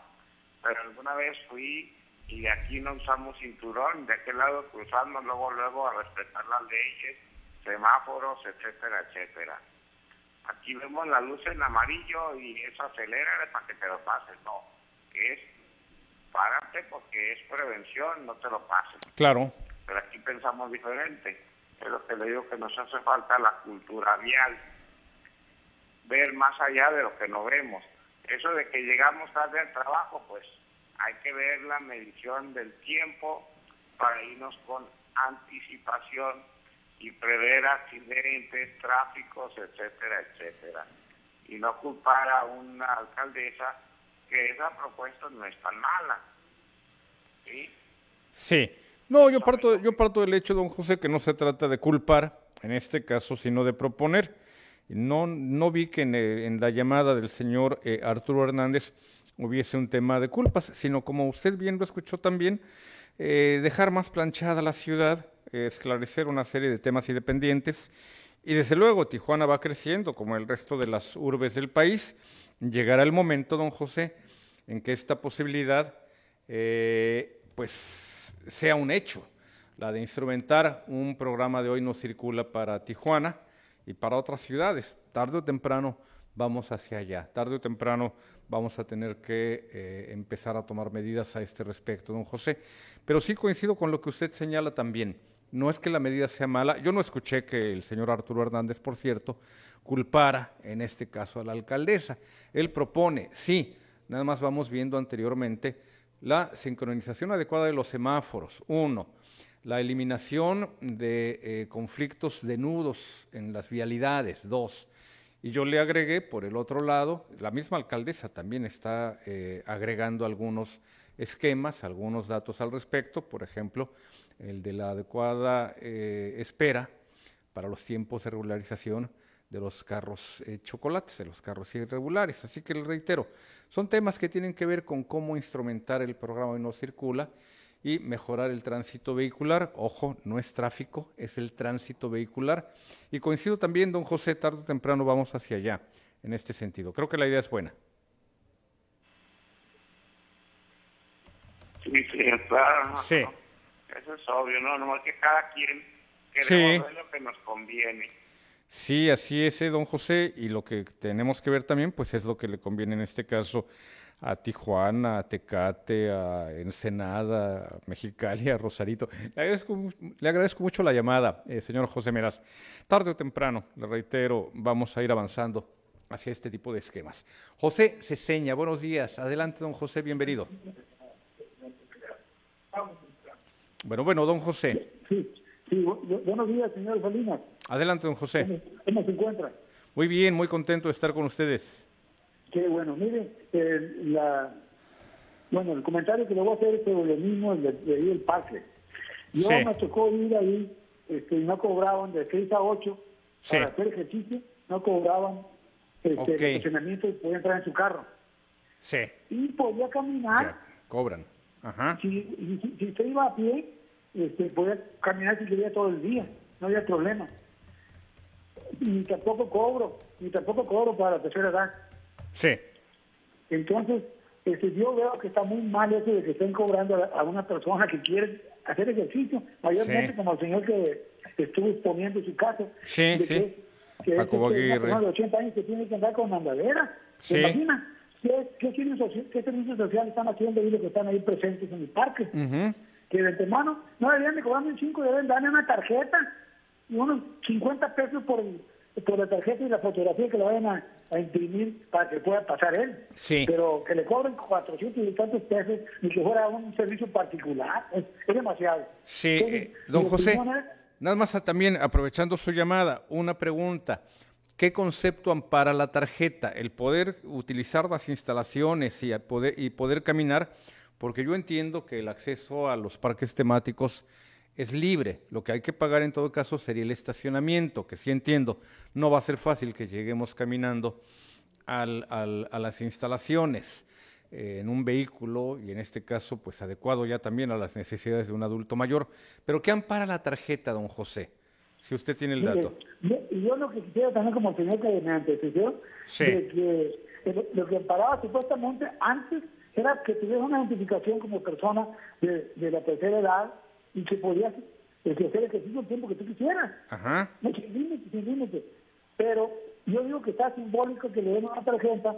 pero alguna vez fui y aquí no usamos cinturón, de aquel lado cruzamos luego, luego a respetar las leyes, semáforos, etcétera, etcétera. Aquí vemos la luz en amarillo y eso acelera para que te lo pases. No, es párate porque es prevención, no te lo pases. Claro. Pero aquí pensamos diferente. Es lo que le digo que nos hace falta la cultura vial. Ver más allá de lo que no vemos. Eso de que llegamos tarde al trabajo, pues hay que ver la medición del tiempo para irnos con anticipación y prever accidentes, tráficos, etcétera, etcétera. Y no culpar a una alcaldesa que esa propuesta no es tan mala. ¿Sí? Sí. No, yo parto, yo parto del hecho, don José, que no se trata de culpar, en este caso, sino de proponer. No, no vi que en, la llamada del señor eh, Arturo Hernández hubiese un tema de culpas, sino como usted bien lo escuchó también, eh, dejar más planchada la ciudad, esclarecer una serie de temas independientes. Y desde luego Tijuana va creciendo como el resto de las urbes del país. Llegará el momento, don José, en que esta posibilidad eh, pues sea un hecho, la de instrumentar un programa de hoy no circula para Tijuana y para otras ciudades. Tarde o temprano vamos hacia allá. Tarde o temprano vamos a tener que eh, empezar a tomar medidas a este respecto, don José. Pero sí coincido con lo que usted señala también No es que la medida sea mala. Yo no escuché que el señor Arturo Hernández, por cierto, culpara en este caso a la alcaldesa. Él propone, sí, nada más vamos viendo anteriormente la sincronización adecuada de los semáforos. Uno, la eliminación de eh, conflictos de nudos en las vialidades. Dos, y yo le agregué, por el otro lado, la misma alcaldesa también está eh, agregando algunos esquemas, algunos datos al respecto, por ejemplo, el de la adecuada eh, espera para los tiempos de regularización de los carros eh, chocolates, de los carros irregulares. Así que le reitero, son temas que tienen que ver con cómo instrumentar el programa No Circula y mejorar el tránsito vehicular. Ojo, no es tráfico, es el tránsito vehicular. Y coincido también, don José, tarde o temprano vamos hacia allá en este sentido. Creo que la idea es buena. Sí, sí, claro. Sí. Eso es obvio, ¿no? No que cada quien queremos Sí. ver lo que nos conviene. Sí, así es, eh, don José, y lo que tenemos que ver también, pues es lo que le conviene en este caso a Tijuana, a Tecate, a Ensenada, a Mexicali, a Rosarito. Le agradezco, le agradezco mucho la llamada, eh, señor José Meraz. Tarde o temprano, le reitero, vamos a ir avanzando hacia este tipo de esquemas. José Ceseña, buenos días. Adelante, don José, bienvenido. Bueno, bueno, don José. Sí, sí, bu- bu- buenos días, señor Salinas. Adelante, don José. ¿Cómo se encuentra? Muy bien, muy contento de estar con ustedes. Qué bueno, mire, eh, la, bueno, el comentario que le voy a hacer es sobre lo mismo de, de ahí el parque. Yo Sí. me tocó ir ahí este, y no cobraban de 6 a 8 Sí. para hacer ejercicio, no cobraban este, Ok. el estacionamiento y podía entrar en su carro. Sí. Y podía caminar, Cobran. Ajá. si, si, si usted iba a pie, este, podía caminar si quería todo el día, no había problema. Ni tampoco cobro, ni tampoco cobro para la tercera edad. Sí. Entonces, este, yo veo que está muy mal eso de que estén cobrando a, a una persona que quiere hacer ejercicio, mayormente Sí. como el señor que estuvo exponiendo su caso. Sí, de sí. Que, que Jacobo este, una Aguirre. persona de 80 años que tiene que andar con andadera. ¿Se Sí. imagina? ¿Qué, qué, servicios soci- ¿Qué servicios sociales están haciendo ahí los que están ahí presentes en el parque? Ujú. Que de antemano no deberían de cobrarme un 5, deben darle una tarjeta y unos 50 pesos por, por la tarjeta y la fotografía que le vayan a, a imprimir para que pueda pasar él. Sí. Pero que le cobren 400 y tantos pesos ni que fuera un servicio particular, es, es demasiado. Sí, Entonces, eh, don José, es- nada más a- también aprovechando su llamada, una pregunta. ¿Qué concepto ampara la tarjeta? El poder utilizar las instalaciones y, poder, y poder caminar, porque yo entiendo que el acceso a los parques temáticos es libre. Lo que hay que pagar en todo caso sería el estacionamiento, que sí entiendo, no va a ser fácil que lleguemos caminando al- al- a las instalaciones eh, en un vehículo y en este caso pues adecuado ya también a las necesidades de un adulto mayor. Pero ¿qué ampara la tarjeta, don José? Si usted tiene el Mire, dato. yo, y yo lo que quisiera también como señor que me antecedió, Sí. de que lo que paraba supuestamente antes era que tuviera una identificación como persona de, de la tercera edad y que podías ejercer ejercicio el tiempo que tú quisieras. Ajá. No, sin límite, sin límite. Pero yo digo que está simbólico que le den una tarjeta,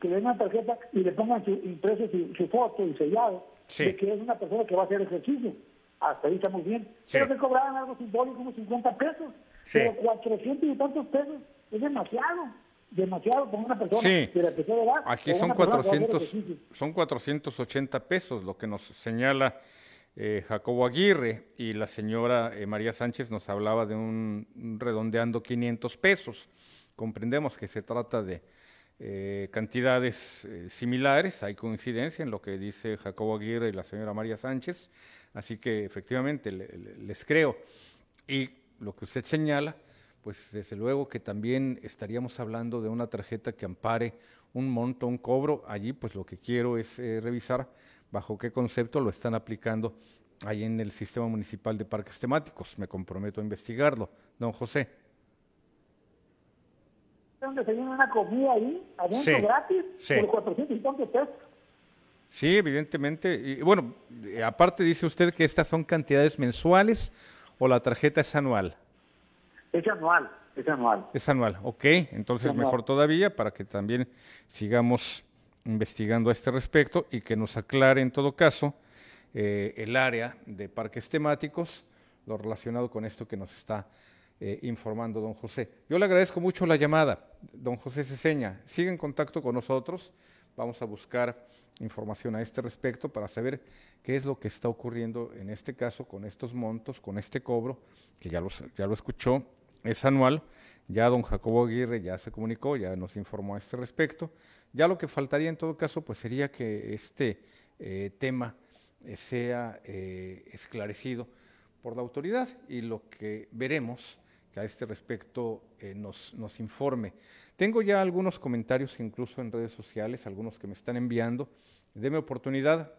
que le den una tarjeta y le pongan su, impreso su, su foto y sellado Sí. de que es una persona que va a hacer ejercicio. Hasta ahí estamos bien. Sí. Pero que cobraban algo simbólico, como 50 pesos. Sí. Pero 400 y tantos pesos es demasiado. Demasiado para una persona Sí. de la tercera edad. Aquí son una persona que va a hacer 400, ejercicio. son 480 pesos, lo que nos señala eh, Jacobo Aguirre y la señora eh, María Sánchez nos hablaba de un un redondeando 500 pesos. Comprendemos que se trata de eh, cantidades similares, hay coincidencia en lo que dice Jacobo Aguirre y la señora María Sánchez, así que efectivamente le- le- les creo. Y lo que usted señala, pues desde luego que también estaríamos hablando de una tarjeta que ampare un monto, un cobro. Allí, pues lo que quiero es eh, revisar bajo qué concepto lo están aplicando ahí en el sistema municipal de parques temáticos. Me comprometo a investigarlo. Don José. donde se viene una comida ahí, adentro Sí, gratis, sí. por 400 y tantos pesos. Sí, evidentemente. Y bueno, aparte dice usted que estas son cantidades mensuales o la tarjeta es anual. Es anual, es anual. Es anual, ok. Entonces Anual. mejor todavía para que también sigamos investigando a este respecto y que nos aclare en todo caso eh, el área de parques temáticos lo relacionado con esto que nos está eh, informando don José. Yo le agradezco mucho la llamada, don José Ceseña. Sigue en contacto con nosotros. Vamos a buscar información a este respecto para saber qué es lo que está ocurriendo en este caso con estos montos, con este cobro, que ya, ya lo escuchó, es anual. Ya don Jacobo Aguirre ya se comunicó, ya nos informó a este respecto. Ya lo que faltaría en todo caso, pues sería que este eh, tema eh, sea esclarecido por la autoridad y lo que veremos a este respecto eh, nos, nos, informe. Tengo ya algunos comentarios incluso en redes sociales, algunos que me están enviando. Deme oportunidad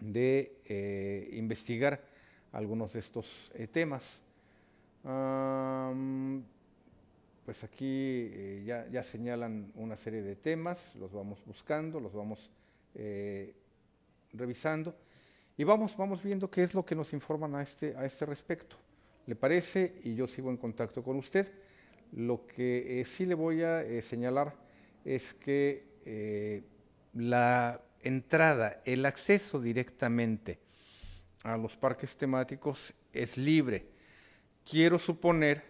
de eh, investigar algunos de estos eh, pues aquí ya, ya, señalan una serie de temas, los vamos buscando, los vamos revisando y vamos, vamos viendo qué es lo que nos informan a este, a este respecto le parece y yo sigo en contacto con usted. Lo que eh, sí le voy a eh, señalar es que eh, la entrada, el acceso directamente a los parques temáticos es libre. Quiero suponer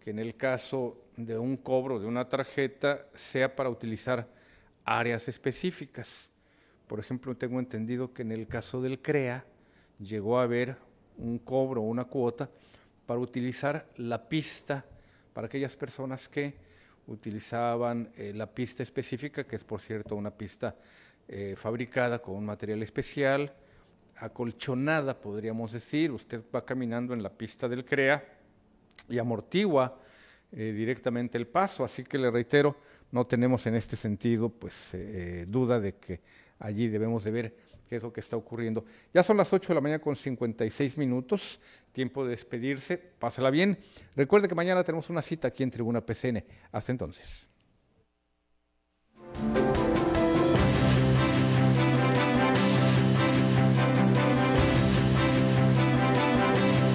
que en el caso de un cobro de una tarjeta sea para utilizar áreas específicas. Por ejemplo, tengo entendido que en el caso del CREA llegó a haber un cobro, una cuota para utilizar la pista para aquellas personas que utilizaban eh, la pista específica, que es por cierto una pista eh, fabricada con un material especial, acolchonada podríamos decir, usted va caminando en la pista del CREA y amortigua eh, directamente el paso, así que le reitero, no tenemos en este sentido pues duda de que allí debemos de ver qué es lo que está ocurriendo. Ya son las 8 de la mañana con 56 minutos, tiempo de despedirse, pásala bien. Recuerde que mañana tenemos una cita aquí en Tribuna PCN. Hasta entonces.